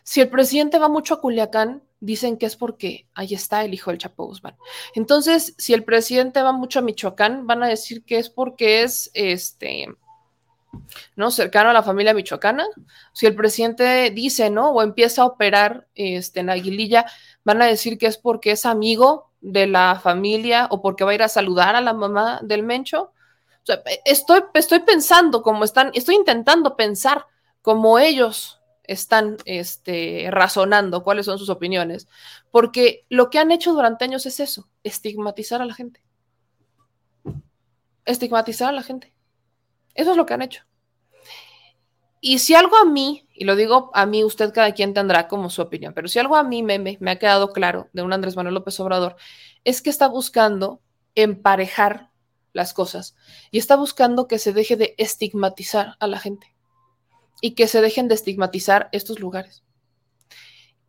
Si el presidente va mucho a Culiacán, dicen que es porque ahí está el hijo del Chapo Guzmán. Entonces, si el presidente va mucho a Michoacán, van a decir que es porque es este ¿no? cercano a la familia michoacana. Si el presidente dice, ¿no? O empieza a operar este, en Aguililla, van a decir que es porque es amigo de la familia o porque va a ir a saludar a la mamá del Mencho. estoy, estoy pensando como están, estoy intentando pensar como ellos están este, razonando cuáles son sus opiniones, porque lo que han hecho durante años es eso, estigmatizar a la gente. Estigmatizar a la gente. Eso es lo que han hecho. Y si algo a mí, y lo digo a mí, usted cada quien tendrá como su opinión, pero si algo a mí me, me, ha quedado claro de un Andrés Manuel López Obrador, es que está buscando emparejar las cosas y está buscando que se deje de estigmatizar a la gente y que se dejen de estigmatizar estos lugares.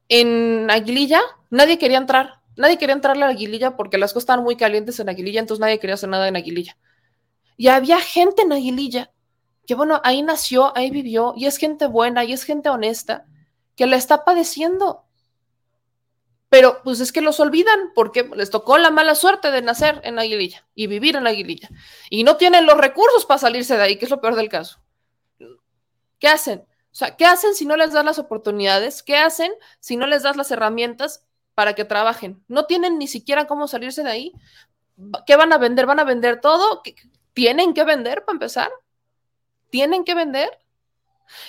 En Aguililla nadie quería entrar, nadie quería entrar a la Aguililla porque las cosas estaban muy calientes en Aguililla, entonces nadie quería hacer nada en Aguililla. Y había gente en Aguililla que bueno, ahí nació, ahí vivió, y es gente buena, y es gente honesta, que la está padeciendo. Pero pues es que los olvidan porque les tocó la mala suerte de nacer en Aguililla y vivir en Aguililla. Y no tienen los recursos para salirse de ahí, que es lo peor del caso. ¿Qué hacen? O sea, ¿qué hacen si no les das las oportunidades? ¿Qué hacen si no les das las herramientas para que trabajen? No tienen ni siquiera cómo salirse de ahí. ¿Qué van a vender? ¿Van a vender todo? ¿Tienen que vender para empezar? tienen que vender.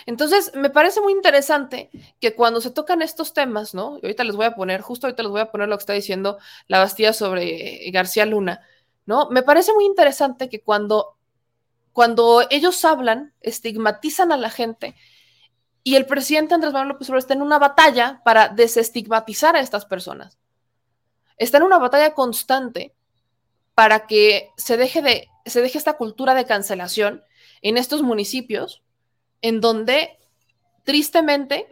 Entonces, me parece muy interesante que cuando se tocan estos temas, ¿no? Y ahorita les voy a poner, justo ahorita les voy a poner lo que está diciendo la Bastilla sobre García Luna, ¿no? Me parece muy interesante que cuando, cuando ellos hablan, estigmatizan a la gente y el presidente Andrés Manuel López Obrador está en una batalla para desestigmatizar a estas personas. Está en una batalla constante para que se deje de se deje esta cultura de cancelación en estos municipios en donde tristemente,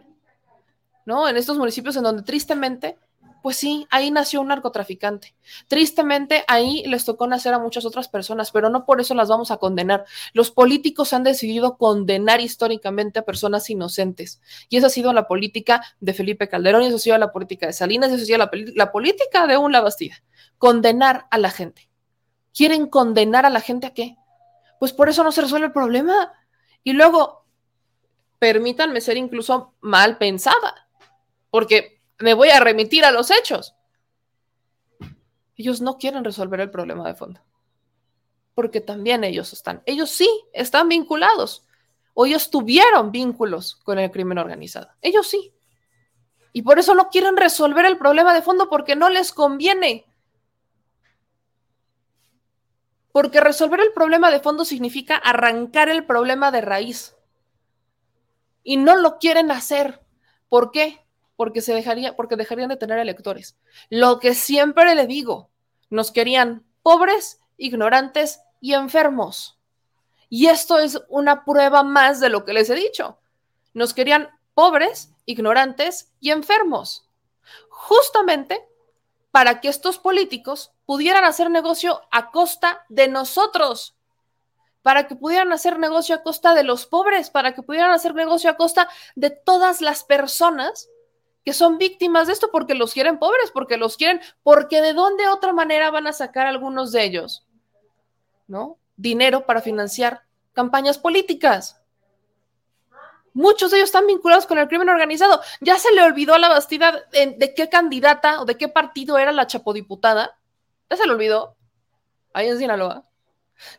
¿no? En estos municipios en donde tristemente, pues sí, ahí nació un narcotraficante. Tristemente, ahí les tocó nacer a muchas otras personas, pero no por eso las vamos a condenar. Los políticos han decidido condenar históricamente a personas inocentes. Y esa ha sido la política de Felipe Calderón, y esa ha sido la política de Salinas, y esa ha sido la, la política de un Bastida. Condenar a la gente. ¿Quieren condenar a la gente a qué? pues por eso no se resuelve el problema. Y luego, permítanme ser incluso mal pensada, porque me voy a remitir a los hechos. Ellos no quieren resolver el problema de fondo, porque también ellos están, ellos sí están vinculados, o ellos tuvieron vínculos con el crimen organizado, ellos sí. Y por eso no quieren resolver el problema de fondo porque no les conviene. Porque resolver el problema de fondo significa arrancar el problema de raíz. Y no lo quieren hacer. ¿Por qué? Porque se dejaría, porque dejarían de tener electores. Lo que siempre le digo, nos querían pobres, ignorantes y enfermos. Y esto es una prueba más de lo que les he dicho. Nos querían pobres, ignorantes y enfermos. Justamente para que estos políticos pudieran hacer negocio a costa de nosotros, para que pudieran hacer negocio a costa de los pobres, para que pudieran hacer negocio a costa de todas las personas que son víctimas de esto porque los quieren pobres, porque los quieren, porque de dónde otra manera van a sacar algunos de ellos, ¿no? Dinero para financiar campañas políticas. Muchos de ellos están vinculados con el crimen organizado. Ya se le olvidó a la Bastida de, qué candidata o de qué partido era la chapodiputada. Ya se le olvidó. Ahí en Sinaloa.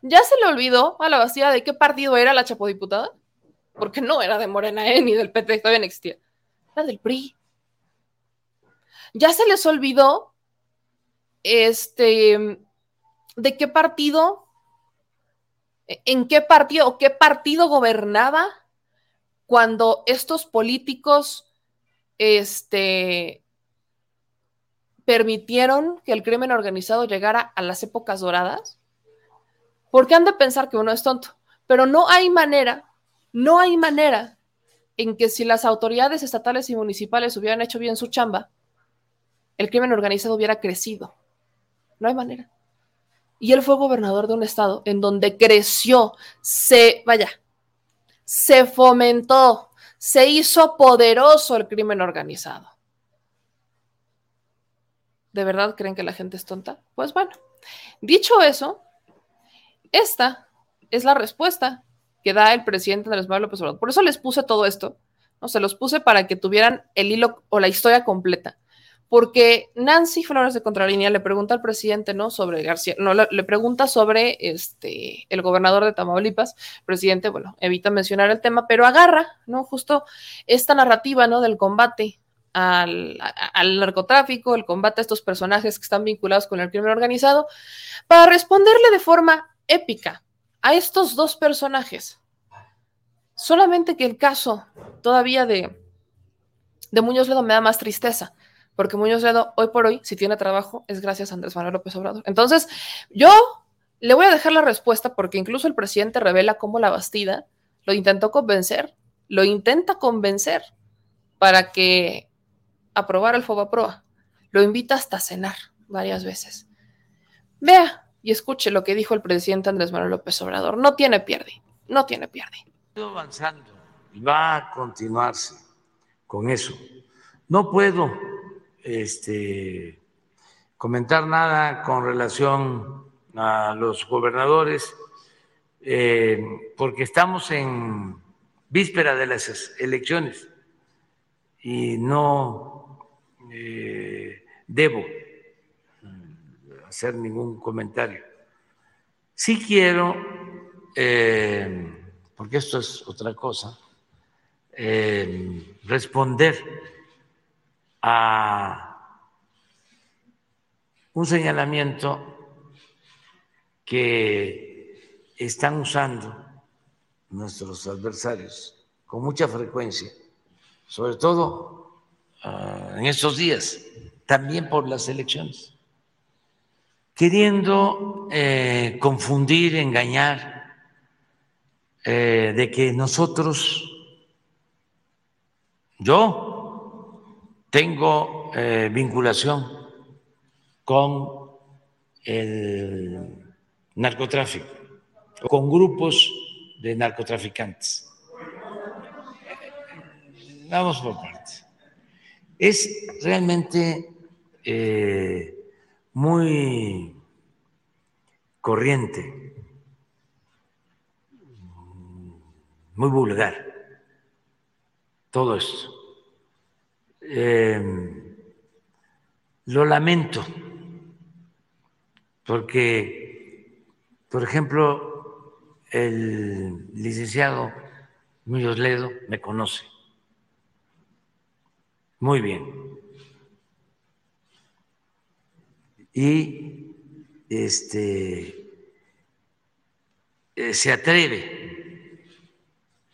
Ya se le olvidó a la Bastida de qué partido era la chapodiputada. Porque no era de Morena ¿eh? ni del PT, todavía no existía. Era del PRI. Ya se les olvidó este de qué partido, en qué partido o qué partido gobernaba cuando estos políticos este, permitieron que el crimen organizado llegara a las épocas doradas? Porque han de pensar que uno es tonto, pero no hay manera, no hay manera en que si las autoridades estatales y municipales hubieran hecho bien su chamba, el crimen organizado hubiera crecido. No hay manera. Y él fue gobernador de un estado en donde creció, se, vaya, se fomentó, se hizo poderoso el crimen organizado. ¿De verdad creen que la gente es tonta? Pues bueno, dicho eso, esta es la respuesta que da el presidente Andrés Manuel López Obrador. Por eso les puse todo esto, ¿no? Se los puse para que tuvieran el hilo o la historia completa porque Nancy Flores de Contralínea le pregunta al presidente, ¿no? Sobre García, no, le, pregunta sobre este, el gobernador de Tamaulipas. presidente, bueno, evita mencionar el tema, pero agarra, ¿no? Justo esta narrativa, ¿no? Del combate al, al, narcotráfico, el combate a estos personajes que están vinculados con el crimen organizado, para responderle de forma épica a estos dos personajes. Solamente que el caso todavía de, de Muñoz Ledo me da más tristeza, porque Muñoz Ledo hoy por hoy, si tiene trabajo, es gracias a Andrés Manuel López Obrador. Entonces, yo le voy a dejar la respuesta porque incluso el presidente revela cómo la Bastida lo intentó convencer, lo intenta convencer para que aprobara el FOBAPROA. Lo invita hasta cenar varias veces. Vea y escuche lo que dijo el presidente Andrés Manuel López Obrador. No tiene pierde, no tiene pierde. avanzando y va a continuarse con eso. No puedo este, comentar nada con relación a los gobernadores eh, porque estamos en víspera de las elecciones y no eh, debo hacer ningún comentario. Sí quiero, eh, porque esto es otra cosa, responder a un señalamiento que están usando nuestros adversarios con mucha frecuencia, sobre todo uh, en estos días, también por las elecciones, queriendo eh, confundir, engañar, eh, de que nosotros, yo tengo eh, vinculación con el narcotráfico, con grupos de narcotraficantes. Vamos por partes. Es realmente eh, muy corriente, muy vulgar todo esto. Eh, lo lamento porque, por ejemplo, el licenciado Muñoz Ledo me conoce muy bien. Y este eh, se atreve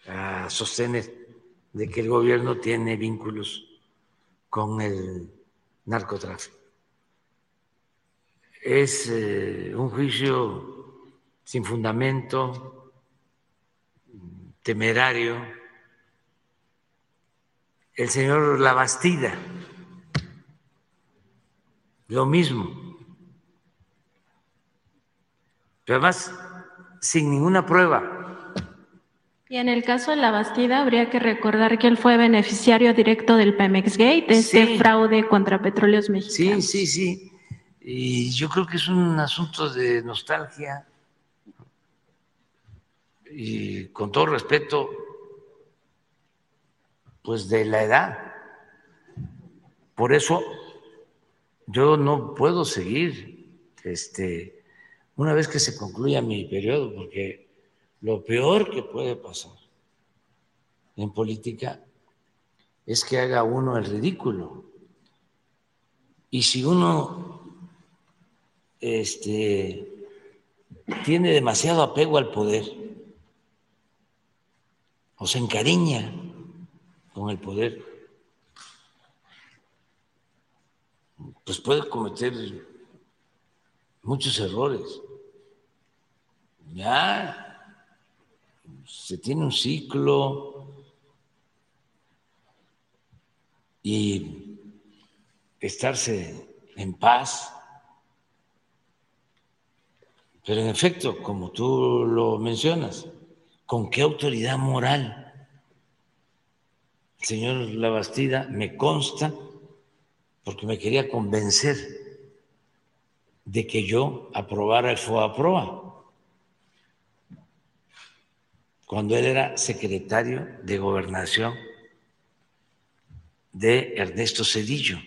a sostener de que el gobierno tiene vínculos con el narcotráfico. Es eh, un juicio sin fundamento, temerario. El señor Labastida, lo mismo. Pero además, sin ninguna prueba. Y en el caso de la Bastida, habría que recordar que él fue beneficiario directo del Pemex Gate, de este fraude contra petróleos mexicanos. Sí, sí, sí. Y yo creo que es un asunto de nostalgia y con todo respeto, pues de la edad. Por eso yo no puedo seguir este, una vez que se concluya mi periodo, porque lo peor que puede pasar en política es que haga uno el ridículo. Y si uno este, tiene demasiado apego al poder, o se encariña con el poder, pues puede cometer muchos errores. Ya se tiene un ciclo y estarse en paz. Pero en efecto, como tú lo mencionas, ¿Con qué autoridad moral? El señor Labastida me consta porque me quería convencer de que yo aprobara el FOAPROA cuando él era secretario de gobernación de Ernesto Cedillo.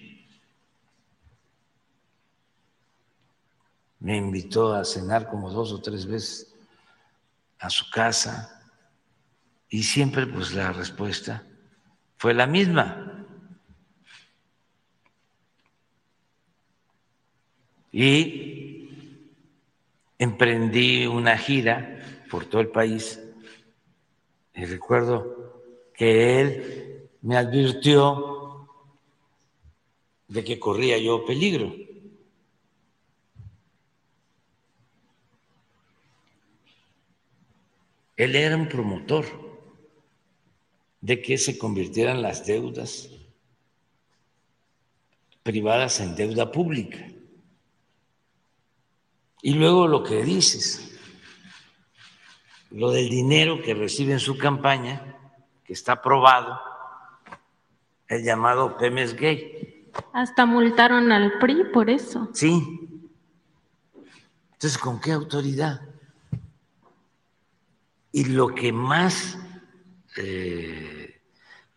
Me invitó a cenar como dos o tres veces a su casa y siempre pues la respuesta fue la misma. Y emprendí una gira por todo el país Y recuerdo que él me advirtió de que corría yo peligro. Él era un promotor de que se convirtieran las deudas privadas en deuda pública. Y luego lo que dices, lo del dinero que recibe en su campaña, que está aprobado, el llamado Pemes Gay. Hasta multaron al PRI por eso. Sí. Entonces, ¿con qué autoridad? Y lo que más eh,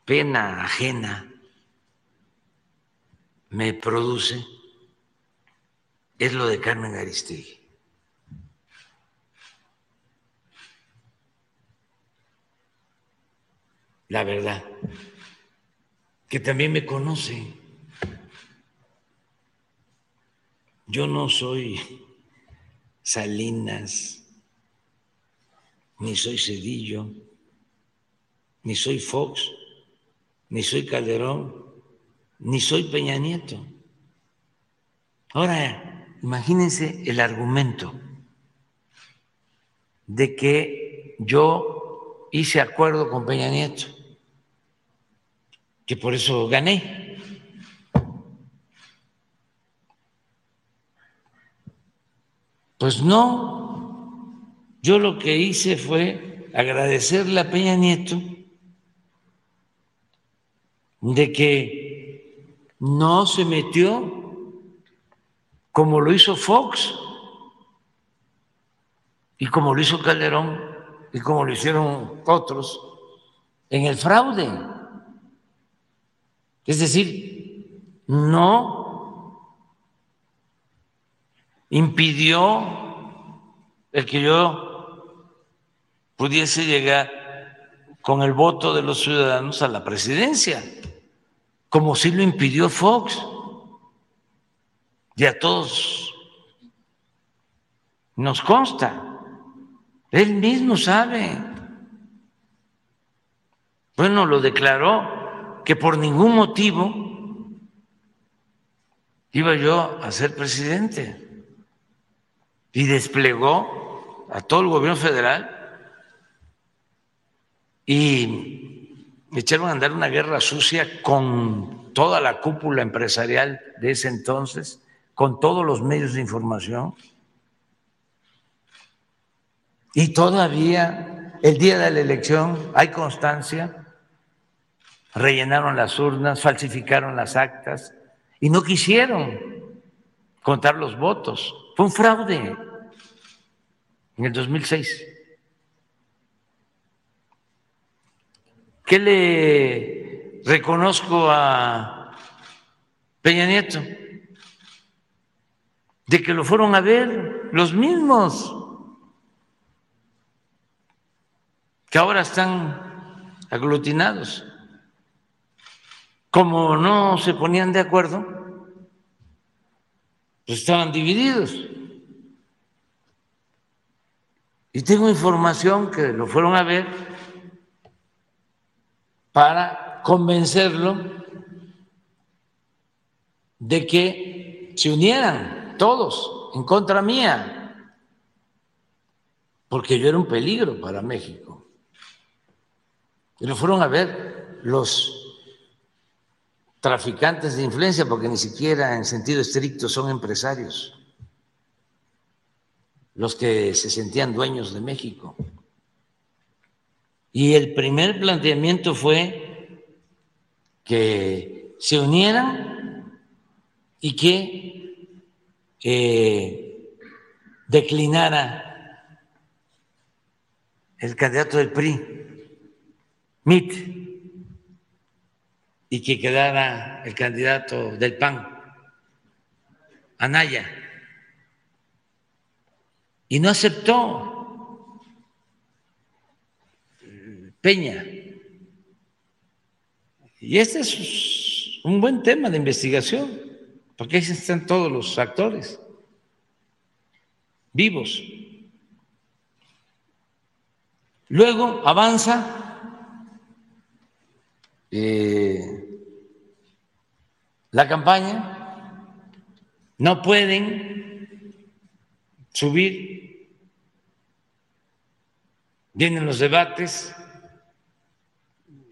pena ajena me produce es lo de Carmen Aristegui. La verdad, que también me conoce. Yo no soy Salinas, ni soy Cedillo, ni soy Fox, ni soy Calderón, ni soy Peña Nieto. Ahora, imagínense el argumento de que yo hice acuerdo con Peña Nieto, que por eso gané. Pues no, yo lo que hice fue agradecerle a Peña Nieto de que no se metió como lo hizo Fox y como lo hizo Calderón y como lo hicieron otros en el fraude. Es decir, no impidió el que yo pudiese llegar con el voto de los ciudadanos a la presidencia como si lo impidió Fox. Y a todos nos consta. Él mismo sabe. Bueno, lo declaró que por ningún motivo iba yo a ser presidente. Y desplegó a todo el gobierno federal y echaron a andar una guerra sucia con toda la cúpula empresarial de ese entonces, con todos los medios de información. Y todavía, el día de la elección, hay constancia, rellenaron las urnas, falsificaron las actas y no quisieron contar los votos. Fue un fraude en el 2006. ¿Qué le reconozco a Peña Nieto? De que lo fueron a ver los mismos que ahora están aglutinados. Como no se ponían de acuerdo, pues estaban divididos. Y tengo información que lo fueron a ver para convencerlo de que se unieran todos en contra mía, porque yo era un peligro para México. Y lo fueron a ver los traficantes de influencia, porque ni siquiera en sentido estricto son empresarios, los que se sentían dueños de México. Y el primer planteamiento fue que se unieran y que eh, declinara el candidato del PRI, MIT, y que quedara el candidato del PAN, Anaya. Y no aceptó Peña. Y este es un buen tema de investigación, porque ahí están todos los actores vivos. Luego avanza eh, la campaña, no pueden subir, vienen los debates,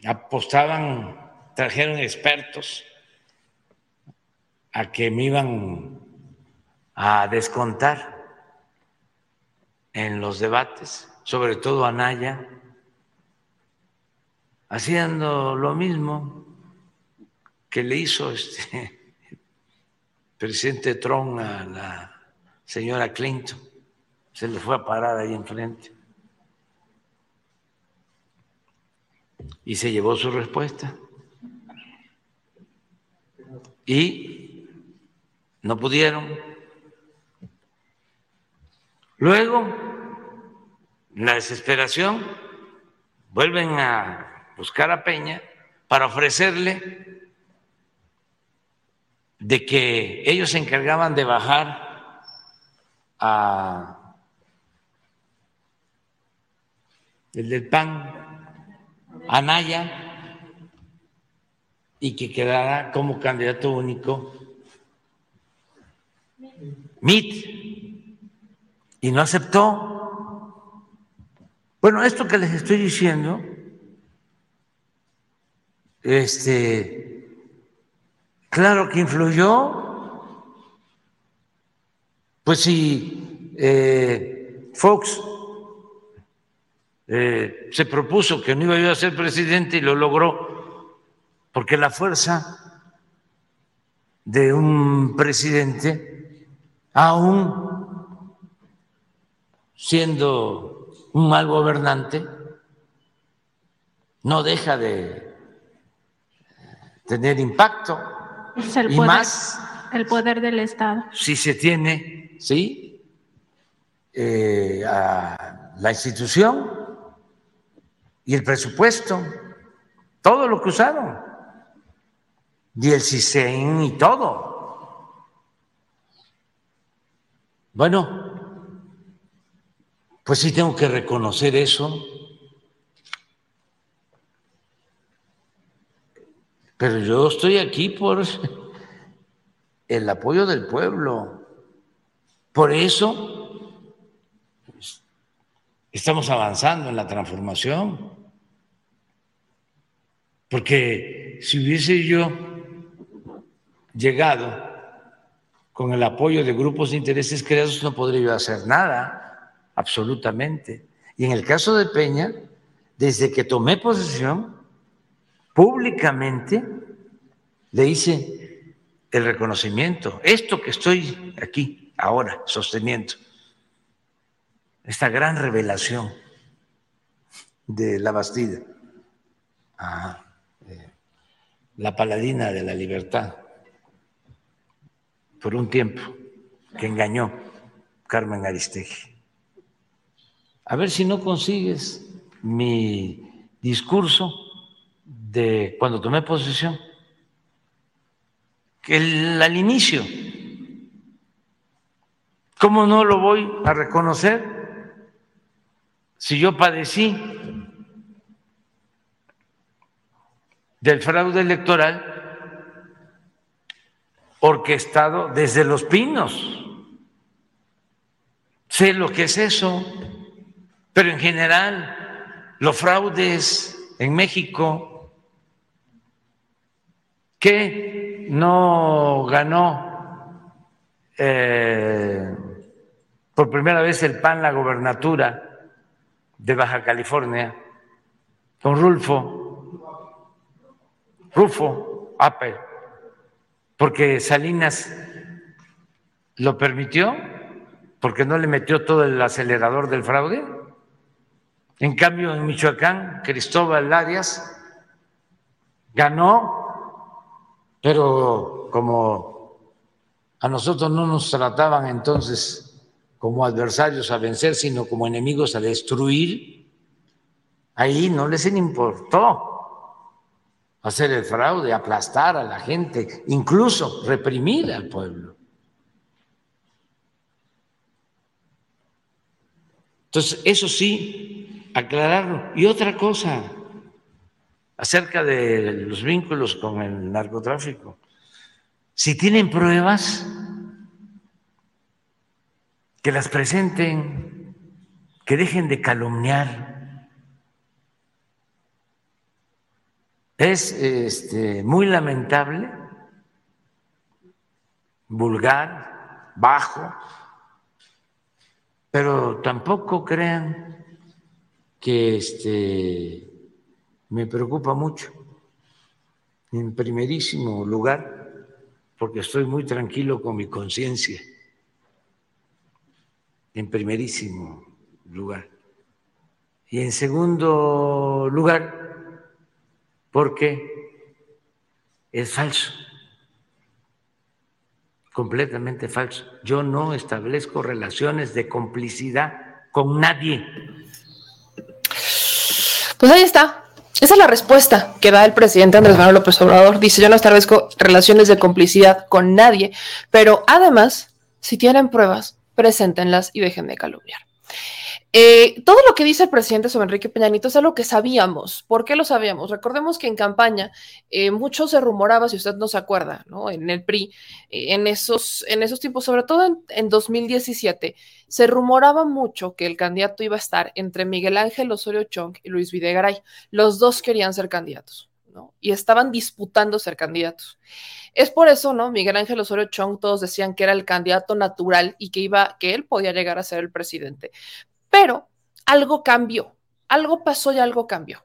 apostaban, trajeron expertos a que me iban a descontar en los debates, sobre todo Anaya, haciendo lo mismo que le hizo este presidente Trump a la señora Clinton. Se le fue a parar ahí enfrente. Y se llevó su respuesta. Y no pudieron. Luego, la desesperación, vuelven a buscar a Peña para ofrecerle de que ellos se encargaban de bajar a el del PAN, a Naya, y que quedara como candidato único MIT, y no aceptó. Bueno, esto que les estoy diciendo, este, Claro que influyó. Pues si eh, Fox eh, se propuso que no iba a ser presidente y lo logró, porque la fuerza de un presidente, aún siendo un mal gobernante, no deja de tener impacto el y poder, más el poder del Estado. si se tiene, ¿sí? Eh, a la institución y el presupuesto, todo lo que usaron, y el CISEN y todo. Bueno, pues sí tengo que reconocer eso. Pero yo estoy aquí por el apoyo del pueblo. Por eso estamos avanzando en la transformación. Porque si hubiese yo llegado con el apoyo de grupos de intereses creados, no podría yo hacer nada, absolutamente. Y en el caso de Peña, desde que tomé posesión, públicamente le hice el reconocimiento. Esto que estoy aquí ahora sosteniendo, esta gran revelación de la Bastida, eh, la paladina de la libertad, por un tiempo, que engañó Carmen Aristegui. A ver si no consigues mi discurso de cuando tomé posesión, que al inicio, ¿cómo no lo voy a reconocer si yo padecí del fraude electoral orquestado desde los pinos? Sé lo que es eso, pero en general los fraudes en México que no ganó eh, por primera vez el PAN la gobernatura de Baja California con Rulfo, Rufo Apple, porque Salinas lo permitió, porque no le metió todo el acelerador del fraude. En cambio, en Michoacán, Cristóbal Arias ganó pero como a nosotros no nos trataban entonces como adversarios a vencer, sino como enemigos a destruir, ahí no les importó hacer el fraude, aplastar a la gente, incluso reprimir al pueblo. Entonces, eso sí, aclararlo. Y otra cosa, acerca de los vínculos con el narcotráfico. Si tienen pruebas, que las presenten, que dejen de calumniar. Es este, muy lamentable, vulgar, bajo, pero tampoco crean que este, me preocupa mucho. En primerísimo lugar, porque estoy muy tranquilo con mi conciencia. En primerísimo lugar. Y en segundo lugar, porque es falso, completamente falso. Yo no establezco relaciones de complicidad con nadie. Pues ahí está. Esa es la respuesta que da el presidente Andrés Manuel López Obrador. Dice, yo no establezco relaciones de complicidad con nadie, pero además, si tienen pruebas, preséntenlas y dejen de calumniar. Eh, todo lo que dice el presidente sobre Enrique Peña Nieto es algo que sabíamos. ¿Por qué lo sabíamos? Recordemos que en campaña eh, mucho se rumoraba, si usted no se acuerda, ¿no? en el PRI, eh, en, esos, en esos tiempos, sobre todo en, en, 2017, se rumoraba mucho que el candidato iba a estar entre Miguel Ángel Osorio Chong y Luis Videgaray. Los dos querían ser candidatos, ¿no? Y estaban disputando ser candidatos. Es por eso, ¿no? Miguel Ángel Osorio Chong, todos decían que era el candidato natural y que iba, que él podía llegar a ser el presidente. Pero algo cambió, algo pasó y algo cambió.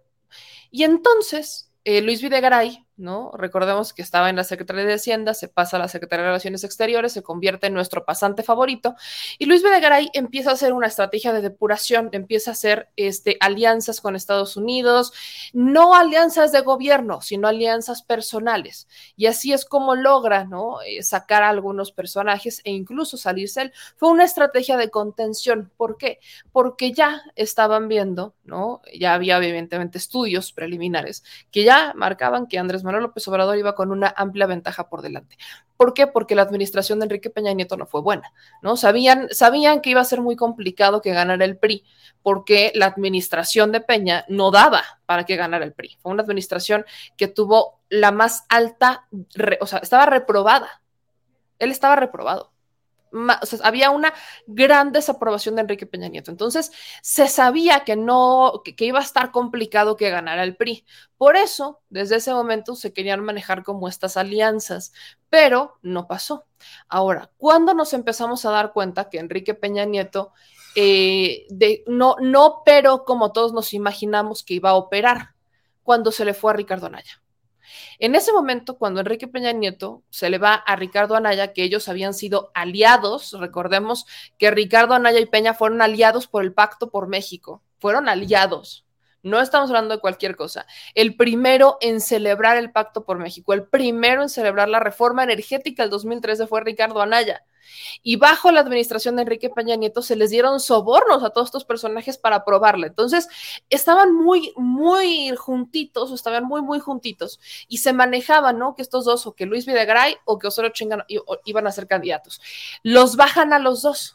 Y entonces eh, Luis Videgaray, ¿no? Recordemos que estaba en la Secretaría de Hacienda, se pasa a la Secretaría de Relaciones Exteriores, se convierte en nuestro pasante favorito, y Luis Videgaray empieza a hacer una estrategia de depuración, empieza a hacer este, alianzas con Estados Unidos, no alianzas de gobierno, sino alianzas personales. Y así es como logra. Eh, sacar a algunos personajes e incluso salirse él. Fue una estrategia de contención. ¿Por qué? Porque ya estaban viendo, ¿no? Ya había evidentemente estudios preliminares que ya marcaban que Andrés Manuel López Obrador iba con una amplia ventaja por delante. ¿Por qué? Porque la administración de Enrique Peña Nieto no fue buena, ¿no? Sabían, sabían que iba a ser muy complicado que ganara el PRI, porque la administración de Peña no daba para que ganara el PRI. Fue una administración que tuvo la más alta, o sea, estaba reprobada. Él estaba reprobado había una gran desaprobación de Enrique Peña Nieto. Entonces, se sabía que no, que, iba a estar complicado que ganara el PRI. Por eso, desde ese momento se querían manejar como estas alianzas, pero no pasó. Ahora, ¿cuándo nos empezamos a dar cuenta que Enrique Peña Nieto eh, no, no operó como todos nos imaginamos que iba a operar cuando se le fue a Ricardo Anaya? En ese momento, cuando Enrique Peña Nieto se le va a Ricardo Anaya, que ellos habían sido aliados, recordemos que Ricardo Anaya y Peña fueron aliados por el Pacto por México, fueron aliados. No estamos hablando de cualquier cosa. El primero en celebrar el Pacto por México, el primero en celebrar la reforma energética del 2013 fue Ricardo Anaya. Y bajo la administración de Enrique Peña Nieto se les dieron sobornos a todos estos personajes para aprobarla. Entonces, estaban muy, muy juntitos, estaban muy, muy juntitos. Y se manejaban, ¿no? Que estos dos, o que Luis Videgaray o que Osorio Chingan iban a ser candidatos. Los bajan a los dos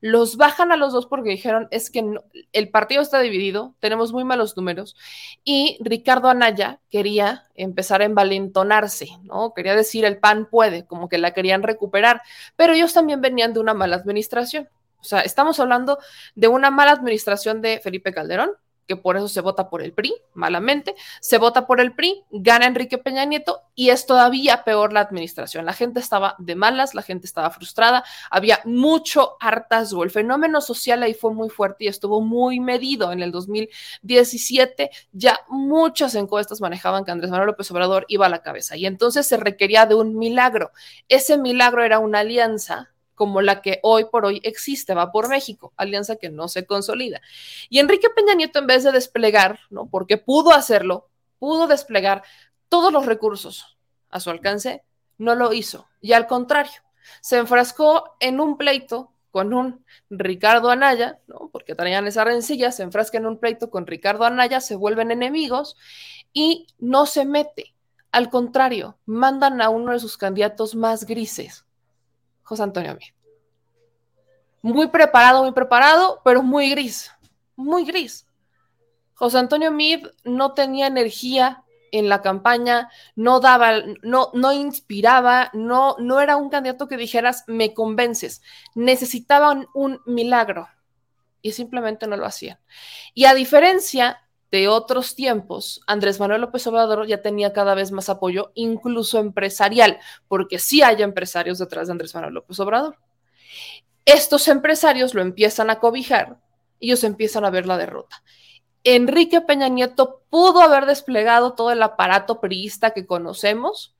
los bajan a los dos porque dijeron es que el partido está dividido, tenemos muy malos números y Ricardo Anaya quería empezar a envalentonarse, ¿no? Quería decir el PAN puede, como que la querían recuperar, pero ellos también venían de una mala administración. O sea, estamos hablando de una mala administración de Felipe Calderón, que por eso se vota por el PRI, malamente, se vota por el PRI, gana Enrique Peña Nieto y es todavía peor la administración. La gente estaba de malas, la gente estaba frustrada, había mucho hartazgo. El fenómeno social ahí fue muy fuerte y estuvo muy medido. En el 2017 ya muchas encuestas manejaban que Andrés Manuel López Obrador iba a la cabeza y entonces se requería de un milagro. Ese milagro era una alianza como la que hoy por hoy existe, va por México, alianza que no se consolida. Y Enrique Peña Nieto, en vez de desplegar, ¿no? Porque pudo hacerlo, pudo desplegar todos los recursos a su alcance, no lo hizo. Y al contrario, se enfrascó en un pleito con un Ricardo Anaya, ¿no? Porque traían esa rencilla, se enfrasca en un pleito con Ricardo Anaya, se vuelven enemigos y no se mete. Al contrario, mandan a uno de sus candidatos más grises, José Antonio Mid. Muy preparado, muy preparado, pero muy gris, muy gris. José Antonio Mid no tenía energía en la campaña, no daba, no, no inspiraba, no, no era un candidato que dijeras, me convences. Necesitaban un milagro y simplemente no lo hacían. Y a diferencia de otros tiempos, Andrés Manuel López Obrador ya tenía cada vez más apoyo, incluso empresarial, porque sí hay empresarios detrás de Andrés Manuel López Obrador. Estos empresarios lo empiezan a cobijar y ellos empiezan a ver la derrota. Enrique Peña Nieto pudo haber desplegado todo el aparato priista que conocemos,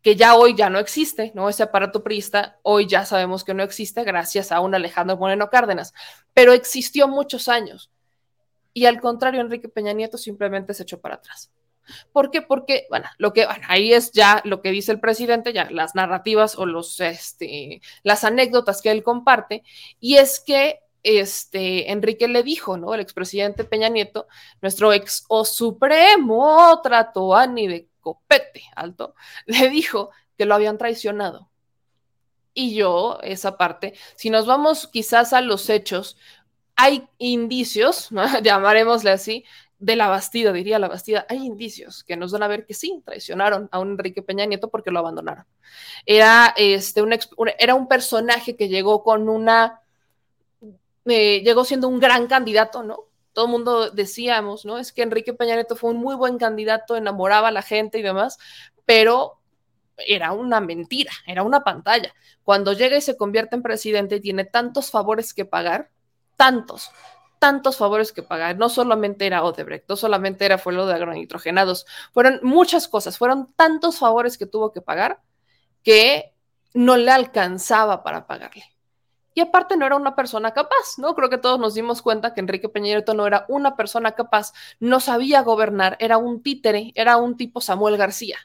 que ya hoy ya no existe, ¿no? Ese aparato priista hoy ya sabemos que no existe gracias a un Alejandro Moreno Cárdenas, pero existió muchos años. Y al contrario, Enrique Peña Nieto simplemente se echó para atrás. ¿Por qué? Porque, bueno, lo que, bueno, ahí es ya lo que dice el presidente, ya las narrativas o los, este, las anécdotas que él comparte, y es que este, Enrique le dijo, ¿no? El expresidente Peña Nieto, nuestro ex o supremo trató a ni de copete alto, le dijo que lo habían traicionado. Y yo, esa parte, si nos vamos quizás a los hechos, hay indicios, ¿no? llamaremosle así, de la Bastida, diría la Bastida, hay indicios que nos dan a ver que sí, traicionaron a un Enrique Peña Nieto porque lo abandonaron. Era, este, un, era un personaje que llegó con una llegó siendo un gran candidato, ¿no? Todo el mundo decíamos, ¿no? Es que Enrique Peña Nieto fue un muy buen candidato, enamoraba a la gente y demás, pero era una mentira, era una pantalla. Cuando llega y se convierte en presidente y tiene tantos favores que pagar, tantos, tantos favores que pagar. No solamente era Odebrecht, no solamente era fue lo de agronitrogenados, fueron muchas cosas, fueron tantos favores que tuvo que pagar que no le alcanzaba para pagarle. Y aparte no era una persona capaz, ¿no? Creo que todos nos dimos cuenta que Enrique Peña no era una persona capaz, no sabía gobernar, era un títere, era un tipo Samuel García.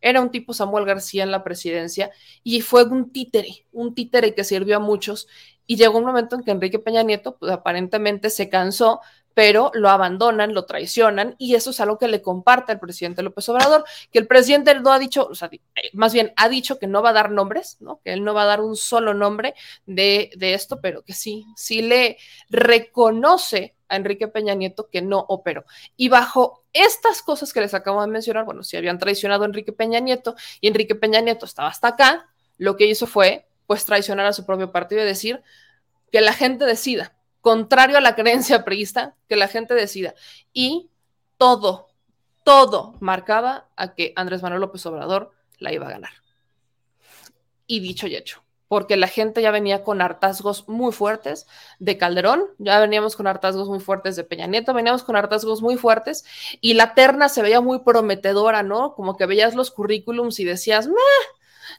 Era un tipo Samuel García en la presidencia y fue un títere, un títere que sirvió a muchos. Y llegó un momento en que Enrique Peña Nieto, pues aparentemente se cansó pero lo abandonan, lo traicionan y eso es algo que le comparte al presidente López Obrador, que el presidente no ha dicho, o sea, eh, más bien ha dicho que no va a dar nombres, ¿no? Que él no va a dar un solo nombre de, de esto, pero que sí, sí le reconoce a Enrique Peña Nieto que no operó. Y bajo estas cosas que les acabo de mencionar, bueno, si habían traicionado a Enrique Peña Nieto y Enrique Peña Nieto estaba hasta acá, lo que hizo fue pues traicionar a su propio partido y decir que la gente decida contrario a la creencia priista, que la gente decida. Y todo, todo marcaba a que Andrés Manuel López Obrador la iba a ganar. Y dicho y hecho, porque la gente ya venía con hartazgos muy fuertes de Calderón, ya veníamos con hartazgos muy fuertes de Peña Nieto, veníamos con hartazgos muy fuertes y la terna se veía muy prometedora, ¿no? Como que veías los currículums y decías, Meh,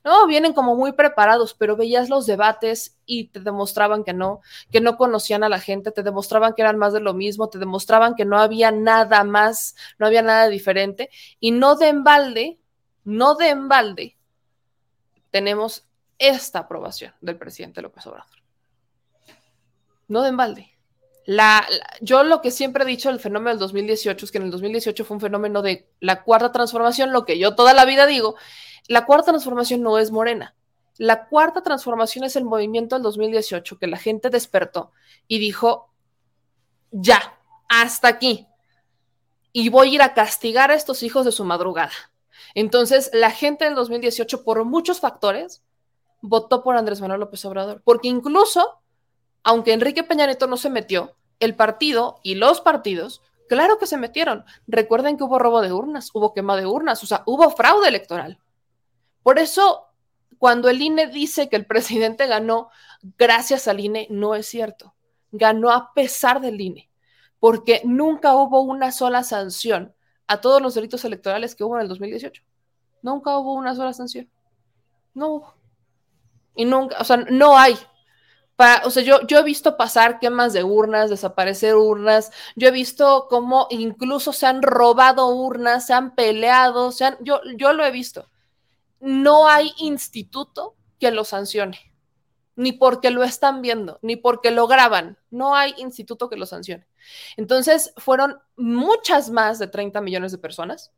no, vienen como muy preparados, pero veías los debates y te demostraban que no, que no conocían a la gente, te demostraban que eran más de lo mismo, te demostraban que no había nada más, no había nada diferente. Y no de embalde, no de embalde, tenemos esta aprobación del presidente López Obrador. No de embalde. La, yo lo que siempre he dicho del fenómeno del 2018 es que en el 2018 fue un fenómeno de la cuarta transformación, lo que yo toda la vida digo la cuarta transformación no es morena. La cuarta transformación es el movimiento del 2018 que la gente despertó y dijo, ya, hasta aquí. Y voy a ir a castigar a estos hijos de su madrugada. Entonces, la gente del 2018, por muchos factores, votó por Andrés Manuel López Obrador. Porque incluso, aunque Enrique Peña Nieto no se metió, el partido y los partidos, claro que se metieron. Recuerden que hubo robo de urnas, hubo quema de urnas, o sea, hubo fraude electoral. Por eso, cuando el INE dice que el presidente ganó gracias al INE, no es cierto. Ganó a pesar del INE, porque nunca hubo una sola sanción a todos los delitos electorales que hubo en el 2018. Nunca hubo una sola sanción. No hubo. Y nunca, o sea, no hay. o sea, yo, yo he visto pasar quemas de urnas, desaparecer urnas. Yo he visto cómo incluso se han robado urnas, se han peleado, se han, yo, yo lo he visto no hay instituto que lo sancione, ni porque lo están viendo, ni porque lo graban, no hay instituto que lo sancione. Entonces, fueron muchas más de 30 millones de personas,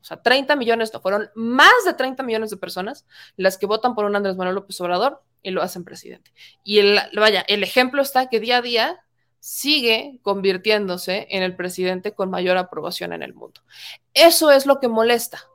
o sea, 30 millones, no, fueron más de 30 millones de personas las que votan por un Andrés Manuel López Obrador y lo hacen presidente. Y el, vaya, el ejemplo está que día a día sigue convirtiéndose en el presidente con mayor aprobación en el mundo. Eso es lo que molesta.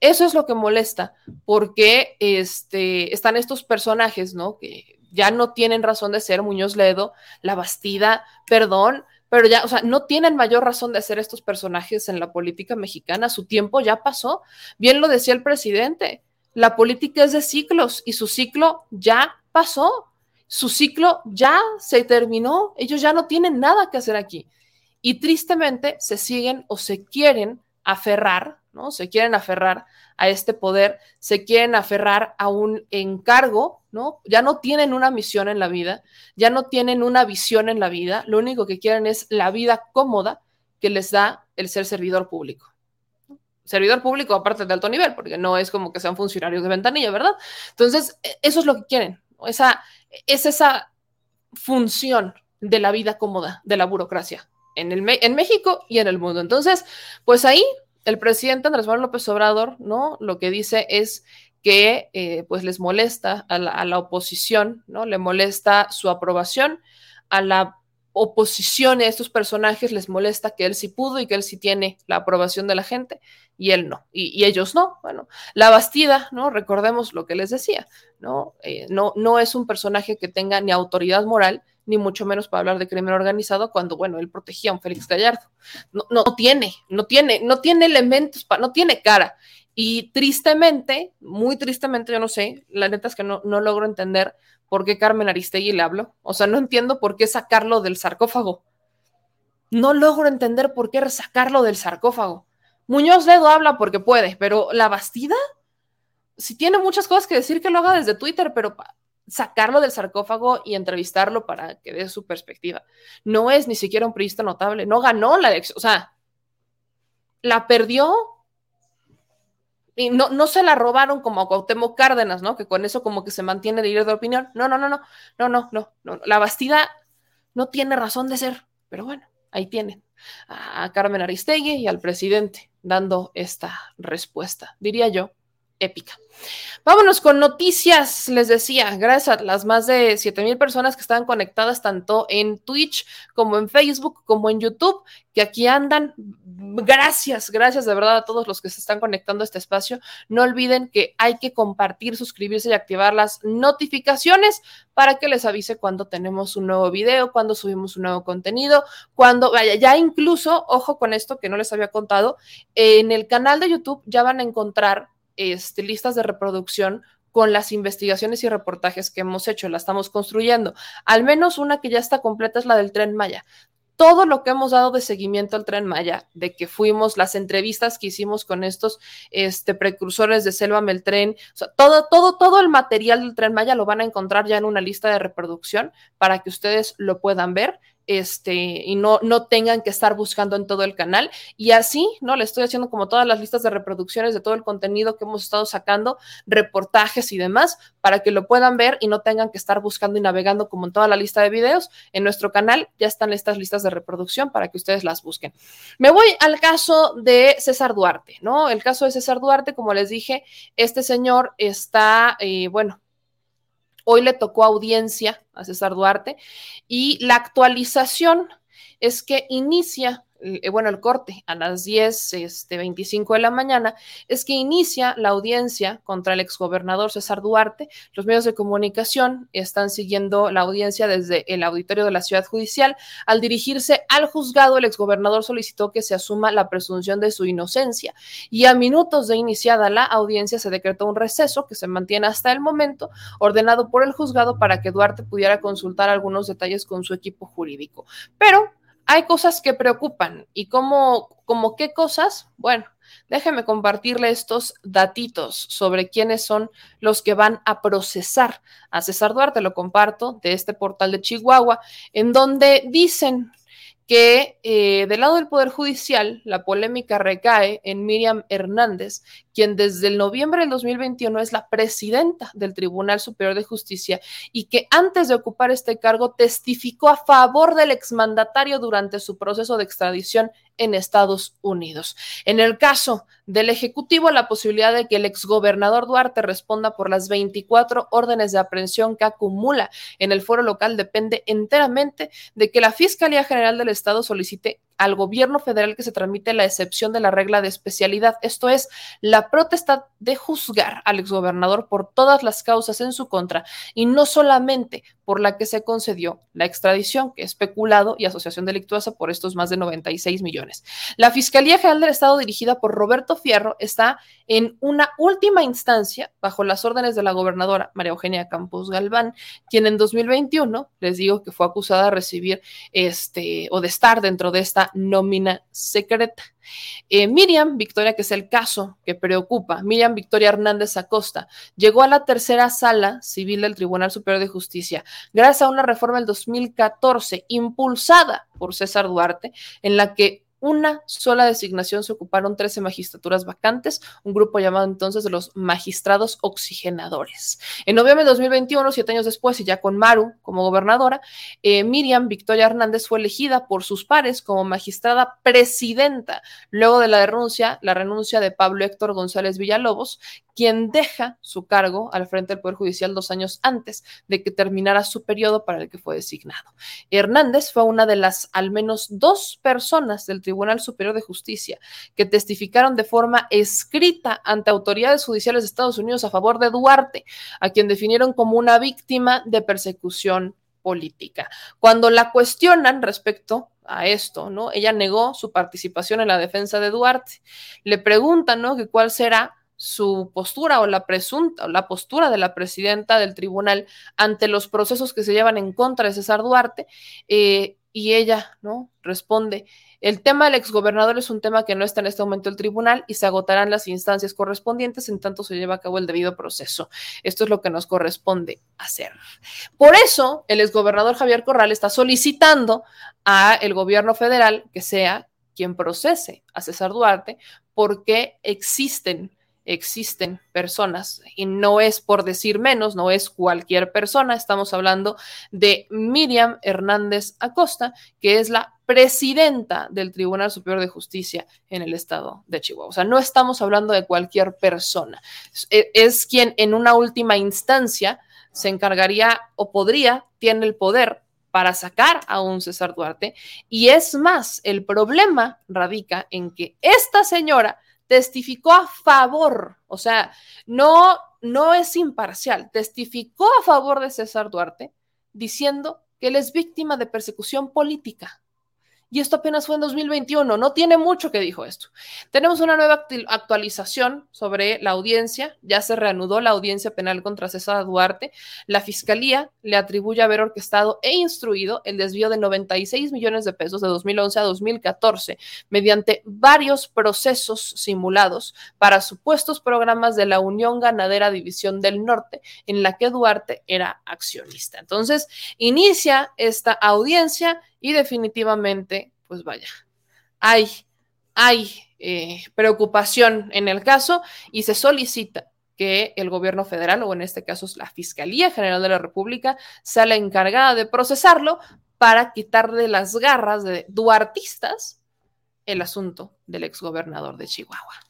Eso es lo que molesta, porque este, están estos personajes, ¿no? Que ya no tienen razón de ser Muñoz Ledo, La Bastida, perdón, pero ya, o sea, no tienen mayor razón de ser estos personajes en la política mexicana. Su tiempo ya pasó. Bien lo decía el presidente, la política es de ciclos y su ciclo ya pasó su ciclo ya se terminó, ellos ya no tienen nada que hacer aquí. Y tristemente se siguen o se quieren aferrar, ¿no? Se quieren aferrar a este poder, se quieren aferrar a un encargo, ¿no? Ya no tienen una misión en la vida, ya no tienen una visión en la vida, lo único que quieren es la vida cómoda que les da el ser servidor público. Servidor público aparte de alto nivel, porque no es como que sean funcionarios de ventanilla, ¿verdad? Entonces, e, eso es lo que quieren, esa, es esa función de la vida cómoda, de la burocracia en, el, en México y en el mundo. Entonces, pues ahí el presidente Andrés Manuel López Obrador, ¿no? Lo que dice es que eh, pues les molesta a la, oposición, ¿no? Le molesta su aprobación, a la oposición a estos personajes les molesta que él sí pudo y que él sí tiene la aprobación de la gente y él no, y, ellos no. Bueno, la Bastida, ¿no? Recordemos lo que les decía, ¿no? Eh, no, no es un personaje que tenga ni autoridad moral, ni mucho menos para hablar de crimen organizado cuando, bueno, él protegía a un Félix Gallardo. No, no tiene, no tiene, no tiene elementos, no tiene cara. Y tristemente, muy tristemente, yo no sé, la neta es que no, no logro entender por qué Carmen Aristegui le hablo. O sea, no entiendo por qué sacarlo del sarcófago. No logro entender por qué sacarlo del sarcófago. Muñoz Ledo habla porque puede, pero la Bastida, si tiene muchas cosas que decir, que lo haga desde Twitter, pero sacarlo del sarcófago y entrevistarlo para que dé su perspectiva. No es ni siquiera un periodista notable, no ganó la elección, o sea, la perdió y no, no se la robaron como a Cuauhtémoc Cárdenas, ¿no? Que con eso como que se mantiene de líder de opinión. No, no, no, no, no, no, no, no. La Bastida no tiene razón de ser, pero bueno, ahí tienen a Carmen Aristegui y al presidente dando esta respuesta, diría yo, épica. Vámonos con noticias, les decía, gracias a las más de 7 mil personas que están conectadas tanto en Twitch como en Facebook como en YouTube, que aquí andan. Gracias, gracias de verdad a todos los que se están conectando a este espacio. No olviden que hay que compartir, suscribirse y activar las notificaciones para que les avise cuando tenemos un nuevo video, cuando subimos un nuevo contenido, cuando, vaya, ya incluso, ojo con esto que no les había contado, en el canal de YouTube ya van a encontrar este, listas de reproducción con las investigaciones y reportajes que hemos hecho, la estamos construyendo. Al menos una que ya está completa es la del tren Maya. Todo lo que hemos dado de seguimiento al tren Maya, de que fuimos, las entrevistas que hicimos con estos este, precursores de Selva Meltren, o sea, todo, todo, todo el material del tren Maya lo van a encontrar ya en una lista de reproducción para que ustedes lo puedan ver este, y no, no tengan que estar buscando en todo el canal. Y así, ¿no? Le estoy haciendo como todas las listas de reproducciones de todo el contenido que hemos estado sacando, reportajes y demás, para que lo puedan ver y no tengan que estar buscando y navegando como en toda la lista de videos. En nuestro canal ya están estas listas de reproducción para que ustedes las busquen. Me voy al caso de César Duarte, ¿no? El caso de César Duarte, como les dije, este señor está, eh, bueno, Hoy le tocó audiencia a César Duarte y la actualización es que inicia bueno, el corte a las 10, este, 25 de la mañana, es que inicia la audiencia contra el exgobernador César Duarte. Los medios de comunicación están siguiendo la audiencia desde el auditorio de la ciudad judicial. Al dirigirse al juzgado, el exgobernador solicitó que se asuma la presunción de su inocencia y a minutos de iniciada la audiencia se decretó un receso que se mantiene hasta el momento, ordenado por el juzgado para que Duarte pudiera consultar algunos detalles con su equipo jurídico. Pero hay cosas que preocupan y cómo, como qué cosas, bueno, déjeme compartirle estos datitos sobre quiénes son los que van a procesar a César Duarte, lo comparto de este portal de Chihuahua, en donde dicen que eh, del lado del Poder Judicial la polémica recae en Miriam Hernández, quien desde el noviembre del 2021 es la presidenta del Tribunal Superior de Justicia y que antes de ocupar este cargo testificó a favor del exmandatario durante su proceso de extradición en Estados Unidos. En el caso del Ejecutivo, la posibilidad de que el exgobernador Duarte responda por las 24 órdenes de aprehensión que acumula en el foro local depende enteramente de que la Fiscalía General del Estado solicite al gobierno federal que se tramite la excepción de la regla de especialidad, esto es, la protesta de juzgar al exgobernador por todas las causas en su contra y no solamente por la que se concedió la extradición, que es especulado y asociación delictuosa por estos más de 96 millones. La Fiscalía General del Estado, dirigida por Roberto Fierro, está en una última instancia bajo las órdenes de la gobernadora María Eugenia Campos Galván, quien en 2021, les digo que fue acusada de recibir este o de estar dentro de esta nómina secreta. Eh, Miriam Victoria, que es el caso que preocupa, Miriam Victoria Hernández Acosta, llegó a la tercera sala civil del Tribunal Superior de Justicia gracias a una reforma del 2014 impulsada por César Duarte, en la que una sola designación se ocuparon 13 magistraturas vacantes, un grupo llamado entonces de los magistrados oxigenadores. En noviembre de 2021, siete años después, y ya con Maru como gobernadora, eh, Miriam Victoria Hernández fue elegida por sus pares como magistrada presidenta, luego de la renuncia, la renuncia de Pablo Héctor González Villalobos, quien deja su cargo al frente del Poder Judicial dos años antes de que terminara su periodo para el que fue designado. Hernández fue una de las al menos dos personas del Tribunal Superior de Justicia que testificaron de forma escrita ante autoridades judiciales de Estados Unidos a favor de Duarte, a quien definieron como una víctima de persecución política. Cuando la cuestionan respecto a esto, ¿no? Ella negó su participación en la defensa de Duarte. Le preguntan, ¿no? Que cuál será su postura o la presunta o la postura de la presidenta del tribunal ante los procesos que se llevan en contra de César Duarte eh, y ella no responde el tema del exgobernador es un tema que no está en este momento el tribunal y se agotarán las instancias correspondientes en tanto se lleva a cabo el debido proceso. Esto es lo que nos corresponde hacer. Por eso, el exgobernador Javier Corral está solicitando a el gobierno federal que sea quien procese a César Duarte porque existen existen personas y no es por decir menos, no es cualquier persona, estamos hablando de Miriam Hernández Acosta, que es la presidenta del Tribunal Superior de Justicia en el estado de Chihuahua. O sea, no estamos hablando de cualquier persona, es, es quien en una última instancia se encargaría o podría, tiene el poder para sacar a un César Duarte. Y es más, el problema radica en que esta señora testificó a favor, o sea, no, no es imparcial, testificó a favor de César Duarte diciendo que él es víctima de persecución política y esto apenas fue en 2021, no tiene mucho que dijo esto. Tenemos una nueva actualización sobre la audiencia, ya se reanudó la audiencia penal contra César Duarte. La fiscalía le atribuye haber orquestado e instruido el desvío de 96 millones de pesos de 2011 a 2014 mediante varios procesos simulados para supuestos programas de la Unión Ganadera División del Norte, en la que Duarte era accionista. Entonces, inicia esta audiencia y definitivamente, pues vaya, hay, hay eh, preocupación en el caso y se solicita que el gobierno federal, o en este caso la Fiscalía General de la República, sea la encargada de procesarlo para quitarle las garras de duartistas el asunto del exgobernador de Chihuahua.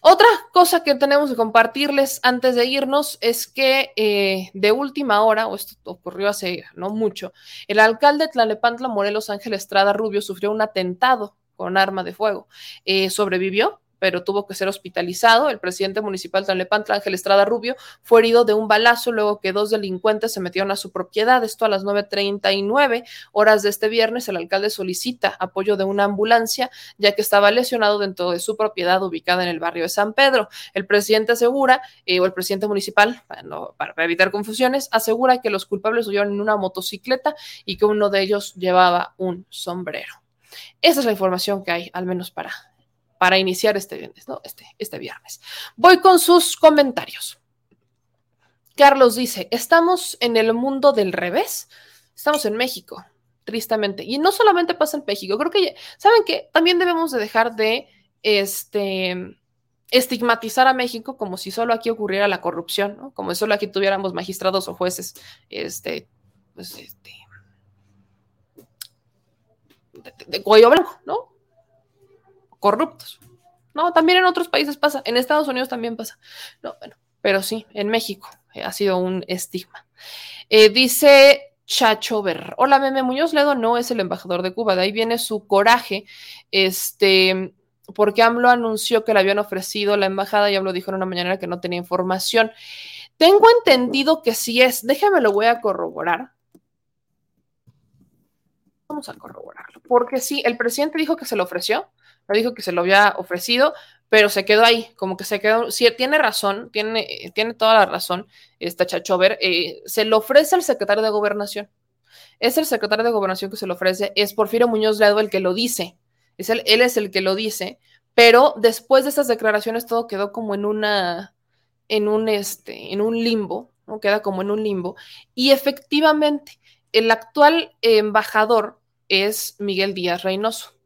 Otra cosa que tenemos que compartirles antes de irnos es que eh, de última hora, o esto ocurrió hace no mucho, el alcalde de Tlalepantla, Morelos Ángel Estrada Rubio, sufrió un atentado con arma de fuego. Eh, sobrevivió, pero tuvo que ser hospitalizado. El presidente municipal de Tlalnepantla, Ángel Estrada Rubio, fue herido de un balazo luego que dos delincuentes se metieron a su propiedad. Esto a las 9.39 horas de este viernes. El alcalde solicita apoyo de una ambulancia, ya que estaba lesionado dentro de su propiedad ubicada en el barrio de San Pedro. El presidente asegura, eh, o el presidente municipal, para, para evitar confusiones, asegura que los culpables huyeron en una motocicleta y que uno de ellos llevaba un sombrero. Esa es la información que hay, al menos para para iniciar este viernes, ¿no? Este, este viernes. Voy con sus comentarios. Carlos dice, estamos en el mundo del revés, estamos en México, tristemente. Y no solamente pasa en México, creo que, ¿saben que También debemos de dejar de este, estigmatizar a México como si solo aquí ocurriera la corrupción, como si solo aquí tuviéramos magistrados o jueces, este, pues, este, de, cuello blanco, ¿no? Corruptos. No, también en otros países pasa, en Estados Unidos también pasa. No, bueno, pero sí, en México eh, ha sido un estigma. Eh, dice Chacho Ver. Hola, Meme Muñoz Ledo no es el embajador de Cuba, de ahí viene su coraje, este, porque AMLO anunció que le habían ofrecido la embajada y AMLO dijo en una mañana que no tenía información. Tengo entendido que sí es, déjame lo voy a corroborar. Vamos a corroborarlo, porque sí, el presidente dijo que se lo ofreció, dijo que se lo había ofrecido, pero se quedó ahí, como que se quedó, sí, tiene razón, tiene, tiene toda la razón esta Chachover, eh, se lo ofrece al secretario de Gobernación. Es el secretario de Gobernación que se lo ofrece, es Porfirio Muñoz Ledo el que lo dice, es él es el que lo dice, pero después de estas declaraciones todo quedó como en una, en un, este, en un limbo, ¿no? Queda como en un limbo. Y efectivamente, el actual embajador es Miguel Díaz Reynoso.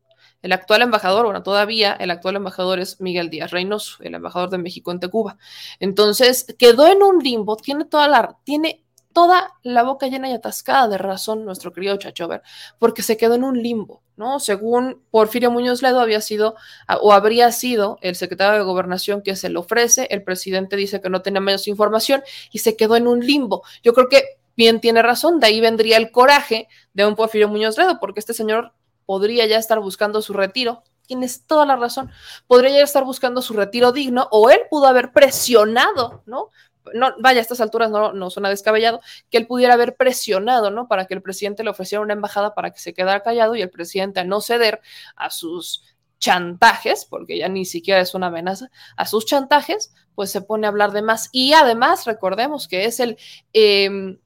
El actual embajador, bueno, todavía el actual embajador es Miguel Díaz Reynoso, el embajador de México en Cuba. Entonces, quedó en un limbo, tiene toda la, tiene toda la boca llena y atascada de razón nuestro querido Chachover, porque se quedó en un limbo, ¿no? Según Porfirio Muñoz Ledo había sido o habría sido el secretario de Gobernación que se le ofrece, el presidente dice que no tenía menos información y se quedó en un limbo. Yo creo que bien tiene razón, de ahí vendría el coraje de un Porfirio Muñoz Ledo, porque este señor podría ya estar buscando su retiro. Tienes toda la razón. Podría ya estar buscando su retiro digno o él pudo haber presionado, ¿no? No, vaya, a estas alturas no, no suena descabellado, que él pudiera haber presionado, ¿no? Para que el presidente le ofreciera una embajada para que se quedara callado y el presidente a no ceder a sus chantajes, porque ya ni siquiera es una amenaza, a sus chantajes, pues se pone a hablar de más. Y además, recordemos que es el em,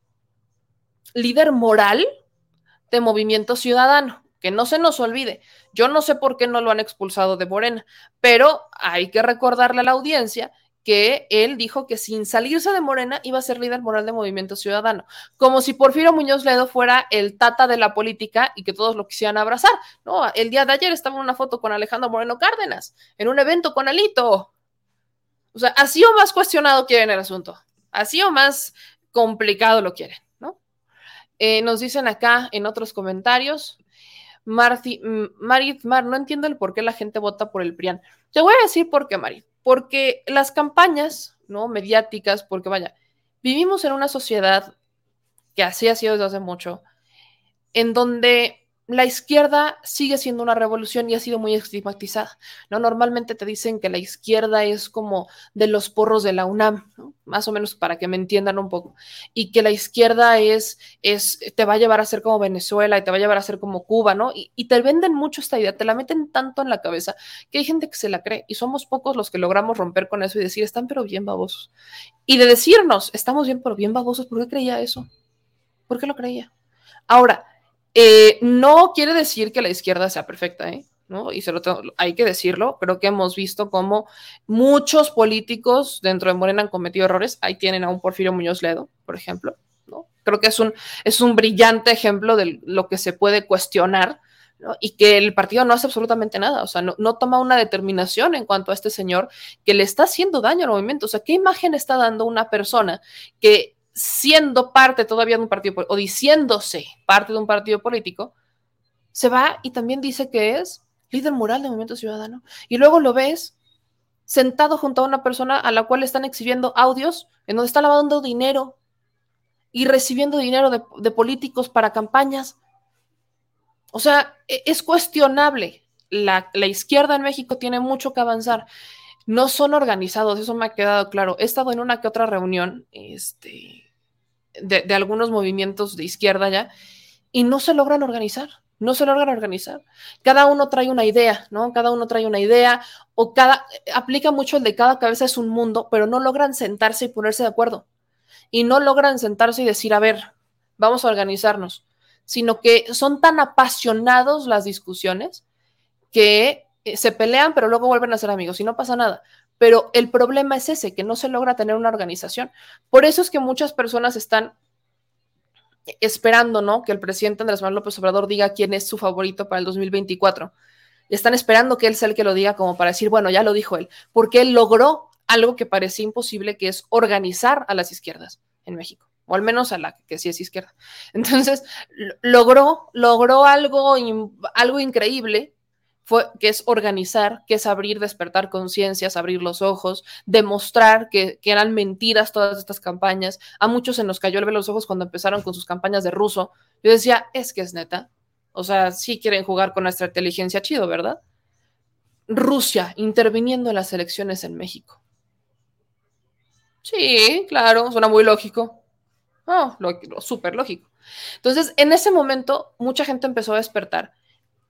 líder moral de Movimiento Ciudadano que no se nos olvide. Yo no sé por qué no lo han expulsado de Morena, pero hay que recordarle a la audiencia que él dijo que sin salirse de Morena iba a ser líder moral de Movimiento Ciudadano, como si Porfirio Muñoz Ledo fuera el tata de la política y que todos lo quisieran abrazar. No, el día de ayer estaba en una foto con Alejandro Moreno Cárdenas, en un evento con Alito. O sea, así o más cuestionado quieren el asunto, así o más complicado lo quieren, ¿no? Eh, nos dicen acá en otros comentarios, Marti, Marit Mar, no entiendo el por qué la gente vota por el PRIAN. Te voy a decir por qué, Marit. Porque las campañas, ¿no? Mediáticas, porque vaya, vivimos en una sociedad que así ha sido desde hace mucho, en donde la izquierda sigue siendo una revolución y ha sido muy estigmatizada. ¿no? Normalmente te dicen que la izquierda es como de los porros de la UNAM, más o menos para que me entiendan un poco, y que la izquierda es, es, te va a llevar a ser como Venezuela y te va a llevar a ser como Cuba, ¿no? Y, y te venden mucho esta idea, te la meten tanto en la cabeza que hay gente que se la cree y somos pocos los que logramos romper con eso y decir, están pero bien babosos. Y de decirnos, estamos bien pero bien babosos, ¿por qué creía eso? ¿Por qué lo creía? Ahora, eh, no quiere decir que la izquierda sea perfecta, ¿eh? ¿no? Y se lo hay que decirlo. Creo que hemos visto cómo muchos políticos dentro de Morena han cometido errores. Ahí tienen a un Porfirio Muñoz Ledo, por ejemplo. Creo que es un, es un brillante ejemplo de lo que se puede cuestionar y que el partido no hace absolutamente nada, o sea, no, no, toma una determinación en cuanto a este señor que le está haciendo daño al movimiento, o sea, ¿qué imagen está dando una persona que siendo parte todavía de un partido o diciéndose parte de un partido político, se va y también dice que es líder moral del movimiento ciudadano. Y luego lo ves sentado junto a una persona a la cual están exhibiendo audios en donde está lavando dinero y recibiendo dinero de, políticos para campañas. O sea, e, es cuestionable. La, la izquierda en México tiene mucho que avanzar no son organizados, eso me ha quedado claro. He estado en una que otra reunión, este, de, algunos movimientos de izquierda ya, y no se logran organizar, no se logran organizar. Cada uno trae una idea, ¿no? Cada uno trae una idea, o cada, aplica mucho el de cada cabeza es un mundo, pero no logran sentarse y ponerse de acuerdo. Y no logran sentarse y decir, a ver, vamos a organizarnos, sino que son tan apasionados las discusiones que eh, se pelean, pero luego vuelven a ser amigos y no pasa nada. Pero el problema es ese, que no se logra tener una organización. Por eso es que muchas personas están esperando, ¿no? Que el presidente Andrés Manuel López Obrador diga quién es su favorito para el 2024. están esperando que él sea el que lo diga como para decir, bueno, ya lo dijo él, porque él logró algo que parecía imposible, que es organizar a las izquierdas en México, o al menos a la que sí es izquierda. Entonces, logró, logró algo, algo increíble, fue, que es organizar, que es abrir, despertar conciencias, abrir los ojos, demostrar que, eran mentiras todas estas campañas. A muchos se nos cayó el velo los ojos cuando empezaron con sus campañas de ruso. Yo decía, es que es neta. O sea, sí quieren jugar con nuestra inteligencia chido, ¿verdad? Rusia interviniendo en las elecciones en México. Sí, claro, suena muy lógico. Oh, súper lógico. Entonces, en ese momento, mucha gente empezó a despertar.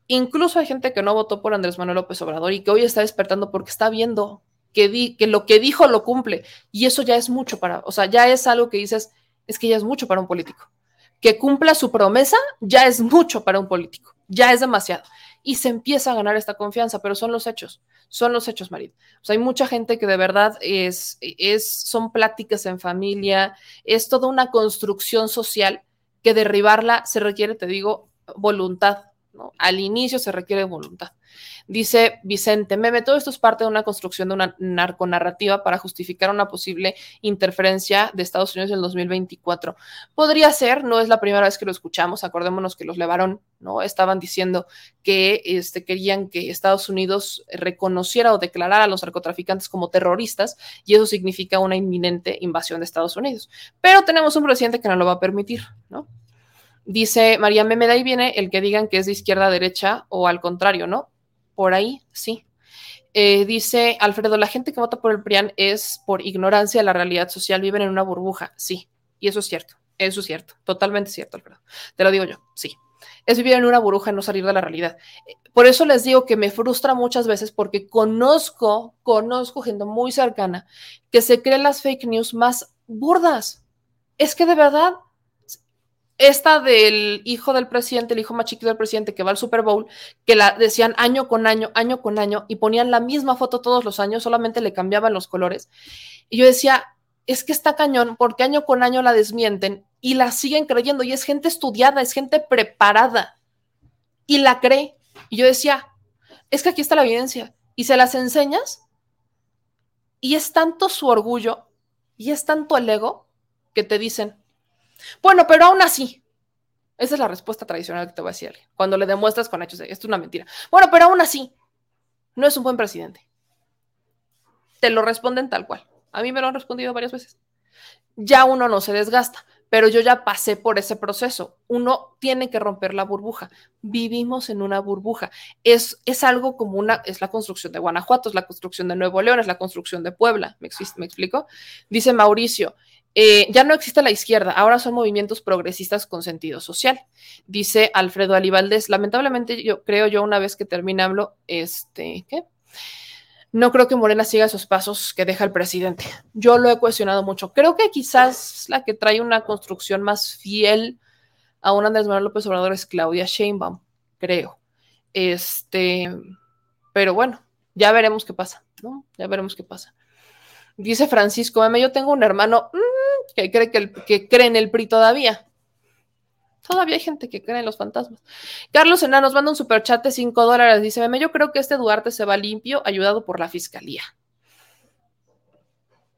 Incluso hay gente que no votó por Andrés Manuel López Obrador y que hoy está despertando porque está viendo que, di, que lo que dijo lo cumple. Y eso ya es mucho para, o sea, ya es algo que dices, es que ya es mucho para un político. Que cumpla su promesa ya es mucho para un político, ya es demasiado. Y se empieza a ganar esta confianza, pero son los hechos son los hechos, Marit. O sea, hay mucha gente que de verdad es, es, son pláticas en familia, es toda una construcción social que derribarla se requiere, te digo, voluntad. ¿No? Al inicio se requiere voluntad. Dice Vicente Meme, todo esto es parte de una construcción de una narconarrativa para justificar una posible interferencia de Estados Unidos en el 2024. Podría ser, no es la primera vez que lo escuchamos, acordémonos que los Levarón, ¿no? Estaban diciendo que este, querían que Estados Unidos reconociera o declarara a los narcotraficantes como terroristas y eso significa una inminente invasión de Estados Unidos. Pero tenemos un presidente que no lo va a permitir, ¿no? Dice María Meme, de ahí viene el que digan que es de izquierda a derecha o al contrario, ¿no? por ahí, sí. Eh, dice Alfredo, la gente que vota por el PRIAN es por ignorancia de la realidad social, viven en una burbuja, sí, y eso es cierto, eso es cierto, totalmente cierto, Alfredo. Te lo digo yo, sí. Es vivir en una burbuja no salir de la realidad. Por eso les digo que me frustra muchas veces porque conozco, conozco gente muy cercana que se cree las fake news más burdas. Es que de verdad esta del hijo del presidente, el hijo más chiquito del presidente que va al Super Bowl, que la decían año con año, año con año, y ponían la misma foto todos los años, solamente le cambiaban los colores. Y yo decía, es que está cañón, porque año con año la desmienten y la siguen creyendo, y es gente estudiada, es gente preparada, y la cree. Y yo decía, es que aquí está la evidencia, y se las enseñas, y es tanto su orgullo, y es tanto el ego, que te dicen, bueno, pero aún así, esa es la respuesta tradicional que te voy a decir cuando le demuestras con hechos, esto es una mentira. Bueno, pero aún así, no es un buen presidente. Te lo responden tal cual. A mí me lo han respondido varias veces. Ya uno no se desgasta, pero yo ya pasé por ese proceso. Uno tiene que romper la burbuja. Vivimos en una burbuja. Es, es algo como una, es la construcción de Guanajuato, es la construcción de Nuevo León, es la construcción de Puebla. ¿Me, me explico? Dice Mauricio, eh, ya no existe la izquierda, ahora son movimientos progresistas con sentido social. Dice Alfredo Alibaldez, lamentablemente yo creo yo una vez que termine hablo, este, ¿qué? No creo que Morena siga esos pasos que deja el presidente. Yo lo he cuestionado mucho. Creo que quizás la que trae una construcción más fiel a un Andrés Manuel López Obrador es Claudia Sheinbaum, creo. Este, pero bueno, ya veremos qué pasa, ¿no? Ya veremos qué pasa. Dice Francisco, meme, yo tengo un hermano mm, que cree que, que cree en el PRI todavía. Todavía hay gente que cree en los fantasmas. Carlos Sena nos manda un superchat de 5 dólares. Dice, meme, yo creo que este Duarte se va limpio, ayudado por la fiscalía.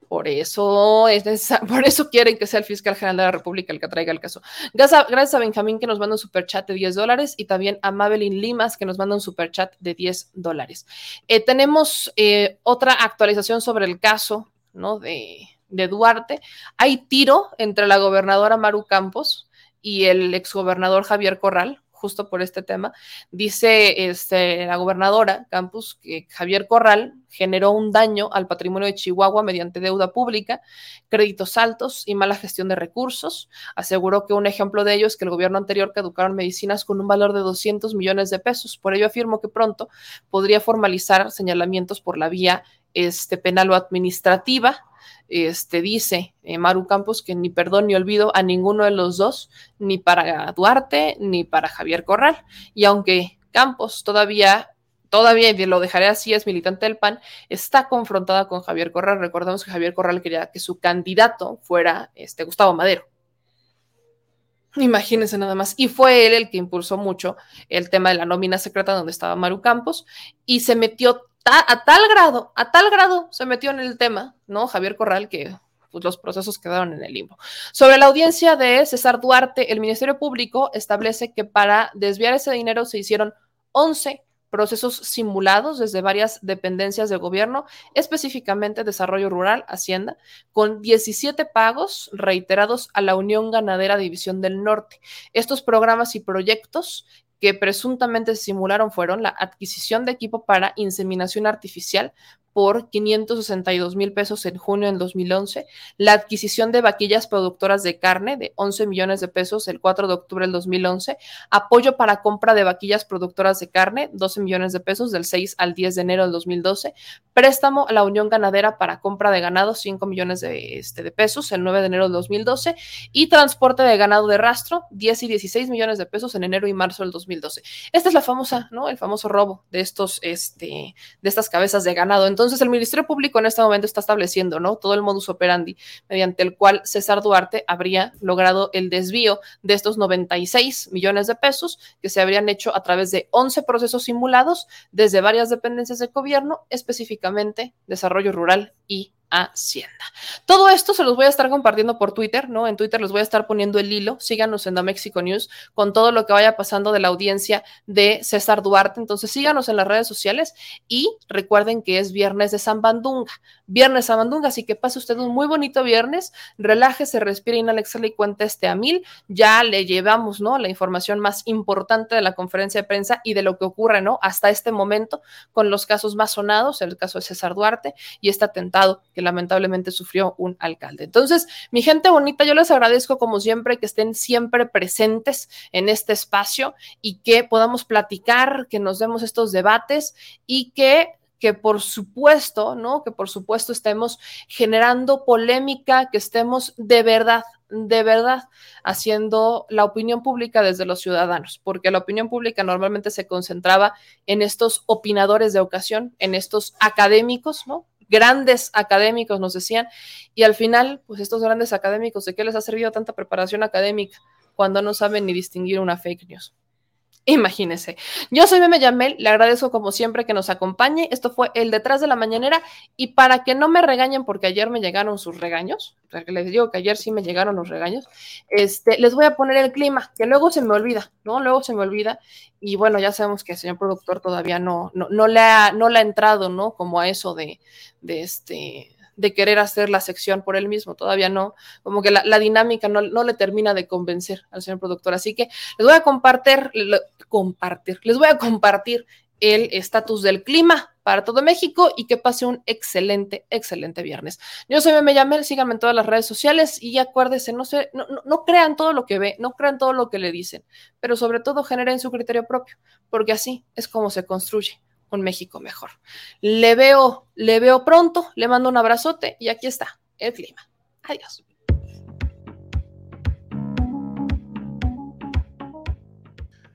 Por eso, es por eso quieren que sea el fiscal general de la República el que traiga el caso. Gracias a, Benjamín que nos manda un superchat de 10 dólares y también a Mabelin Limas que nos manda un superchat de 10 dólares. Eh, tenemos eh, otra actualización sobre el caso ¿no? de Duarte. Hay tiro entre la gobernadora Maru Campos y el exgobernador Javier Corral, justo por este tema. Dice este, la gobernadora Campus que Javier Corral generó un daño al patrimonio de Chihuahua mediante deuda pública, créditos altos y mala gestión de recursos. Aseguró que un ejemplo de ello es que el gobierno anterior caducaron medicinas con un valor de 200 millones de pesos. Por ello afirmó que pronto podría formalizar señalamientos por la vía este, penal o administrativa este, dice eh, Maru Campos que ni perdón ni olvido a ninguno de los dos, ni para Duarte ni para Javier Corral. Y aunque Campos todavía, todavía, lo dejaré así, es militante del PAN, está confrontada con Javier Corral. Recordemos que Javier Corral quería que su candidato fuera este, Gustavo Madero. Imagínense nada más. Y fue él el que impulsó mucho el tema de la nómina secreta donde estaba Maru Campos y se metió a tal grado, a tal grado se metió en el tema, ¿no? Javier Corral, que pues, los procesos quedaron en el limbo. Sobre la audiencia de César Duarte, el Ministerio Público establece que para desviar ese dinero se hicieron 11 procesos simulados desde varias dependencias del gobierno, específicamente Desarrollo Rural, Hacienda, con 17 pagos reiterados a la Unión Ganadera División del Norte. Estos programas y proyectos que presuntamente simularon fueron la adquisición de equipo para inseminación artificial por 562 mil pesos en junio del 2011, la adquisición de vaquillas productoras de carne de 11 millones de pesos el 4 de octubre del 2011, apoyo para compra de vaquillas productoras de carne, 12 millones de pesos del 6 al 10 de enero del 2012, préstamo a la Unión Ganadera para compra de ganado, 5 millones de, este, de pesos el 9 de enero del 2012, y transporte de ganado de rastro, 10 y 16 millones de pesos en enero y marzo del 2012. Esta es la famosa, ¿no? El famoso robo de estos, este, de estas cabezas de ganado. Entonces, el Ministerio Público en este momento está estableciendo, ¿no? Todo el modus operandi mediante el cual César Duarte habría logrado el desvío de estos 96 millones de pesos que se habrían hecho a través de 11 procesos simulados desde varias dependencias del gobierno, específicamente Desarrollo Rural y Hacienda. Todo esto se los voy a estar compartiendo por Twitter, ¿no? En Twitter les voy a estar poniendo el hilo. Síganos en The Mexico News con todo lo que vaya pasando de la audiencia de César Duarte. Entonces síganos en las redes sociales y recuerden que es viernes de San Bandunga. Viernes San Bandunga, así que pase usted un muy bonito viernes. Relájese, respire, inhala, exhala y cuenta este a mil. Ya le llevamos, ¿no? La información más importante de la conferencia de prensa y de lo que ocurre, ¿no? Hasta este momento con los casos más sonados, el caso de César Duarte y este atentado que lamentablemente sufrió un alcalde. Entonces, mi gente bonita, yo les agradezco como siempre que estén siempre presentes en este espacio y que podamos platicar, que nos demos estos debates y que que por supuesto, ¿no? Que por supuesto estemos generando polémica, que estemos de verdad, de verdad haciendo la opinión pública desde los ciudadanos, porque la opinión pública normalmente se concentraba en estos opinadores de ocasión, en estos académicos, ¿no? Grandes académicos nos decían, y al final, pues estos grandes académicos, ¿de qué les ha servido tanta preparación académica cuando no saben ni distinguir una fake news? Imagínese. Yo soy Meme Yamel, le agradezco como siempre que nos acompañe. Esto fue el detrás de la mañanera y para que no me regañen porque ayer me llegaron sus regaños, les digo que ayer sí me llegaron los regaños, este, les voy a poner el clima, que luego se me olvida, ¿no? Luego se me olvida y bueno, ya sabemos que el señor productor todavía no, no, no, le, ha, no le ha entrado, ¿no? Como a eso de, de este de querer hacer la sección por él mismo, todavía no, como que la, dinámica no, le termina de convencer al señor productor. Así que les voy a compartir, compartir, les voy a compartir el estatus del clima para todo México y que pase un excelente, excelente viernes. Yo soy Meme Yamel, síganme en todas las redes sociales y acuérdense, no, se, no, no, crean todo lo que ve, no crean todo lo que le dicen, pero sobre todo generen su criterio propio, porque así es como se construye un México mejor. Le veo, le veo pronto, le mando un abrazote y aquí está el clima. Adiós.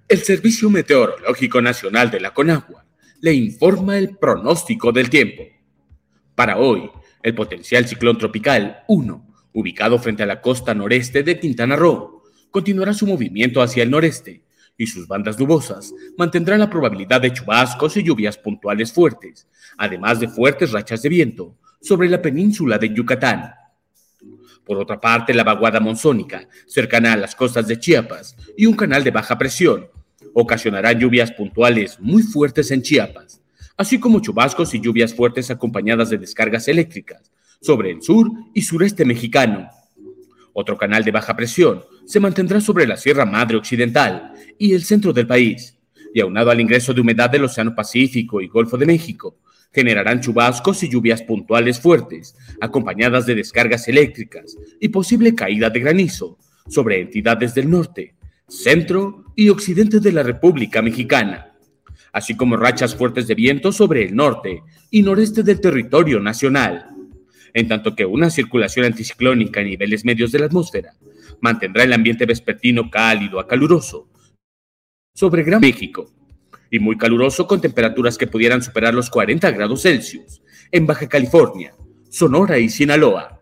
El Servicio Meteorológico Nacional de la Conagua le informa el pronóstico del tiempo. Para hoy, el potencial ciclón tropical 1, ubicado frente a la costa noreste de Quintana Roo, continuará su movimiento hacia el noreste y sus bandas nubosas mantendrán la probabilidad de chubascos y lluvias puntuales fuertes, además de fuertes rachas de viento sobre la península de Yucatán. Por otra parte, la vaguada monzónica, cercana a las costas de Chiapas, y un canal de baja presión, ocasionarán lluvias puntuales muy fuertes en Chiapas, así como chubascos y lluvias fuertes acompañadas de descargas eléctricas sobre el sur y sureste mexicano. Otro canal de baja presión se mantendrá sobre la Sierra Madre Occidental y el centro del país, y aunado al ingreso de humedad del Océano Pacífico y Golfo de México, generarán chubascos y lluvias puntuales fuertes, acompañadas de descargas eléctricas y posible caída de granizo sobre entidades del norte, centro y occidente de la República Mexicana, así como rachas fuertes de viento sobre el norte y noreste del territorio nacional. En tanto que una circulación anticiclónica a niveles medios de la atmósfera mantendrá el ambiente vespertino cálido a caluroso sobre Gran México y muy caluroso con temperaturas que pudieran superar los 40 grados Celsius en Baja California, Sonora y Sinaloa.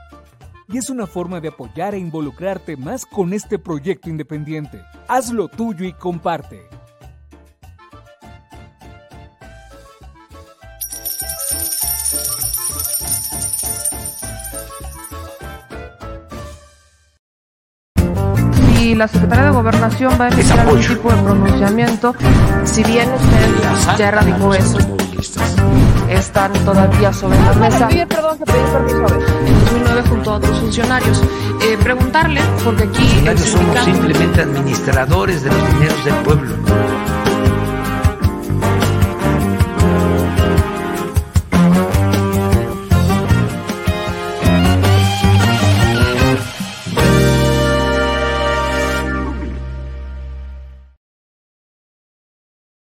y es una forma de apoyar e involucrarte más con este proyecto independiente. Hazlo tuyo y comparte. Si la Secretaría de Gobernación va a emitir algún tipo de pronunciamiento, si bien usted ya erradicó eso, están todavía sobre la mesa. perdón, permiso. En 2009 junto a otros funcionarios. Eh, preguntarle, porque aquí... Somos simplemente administradores de los dineros del pueblo.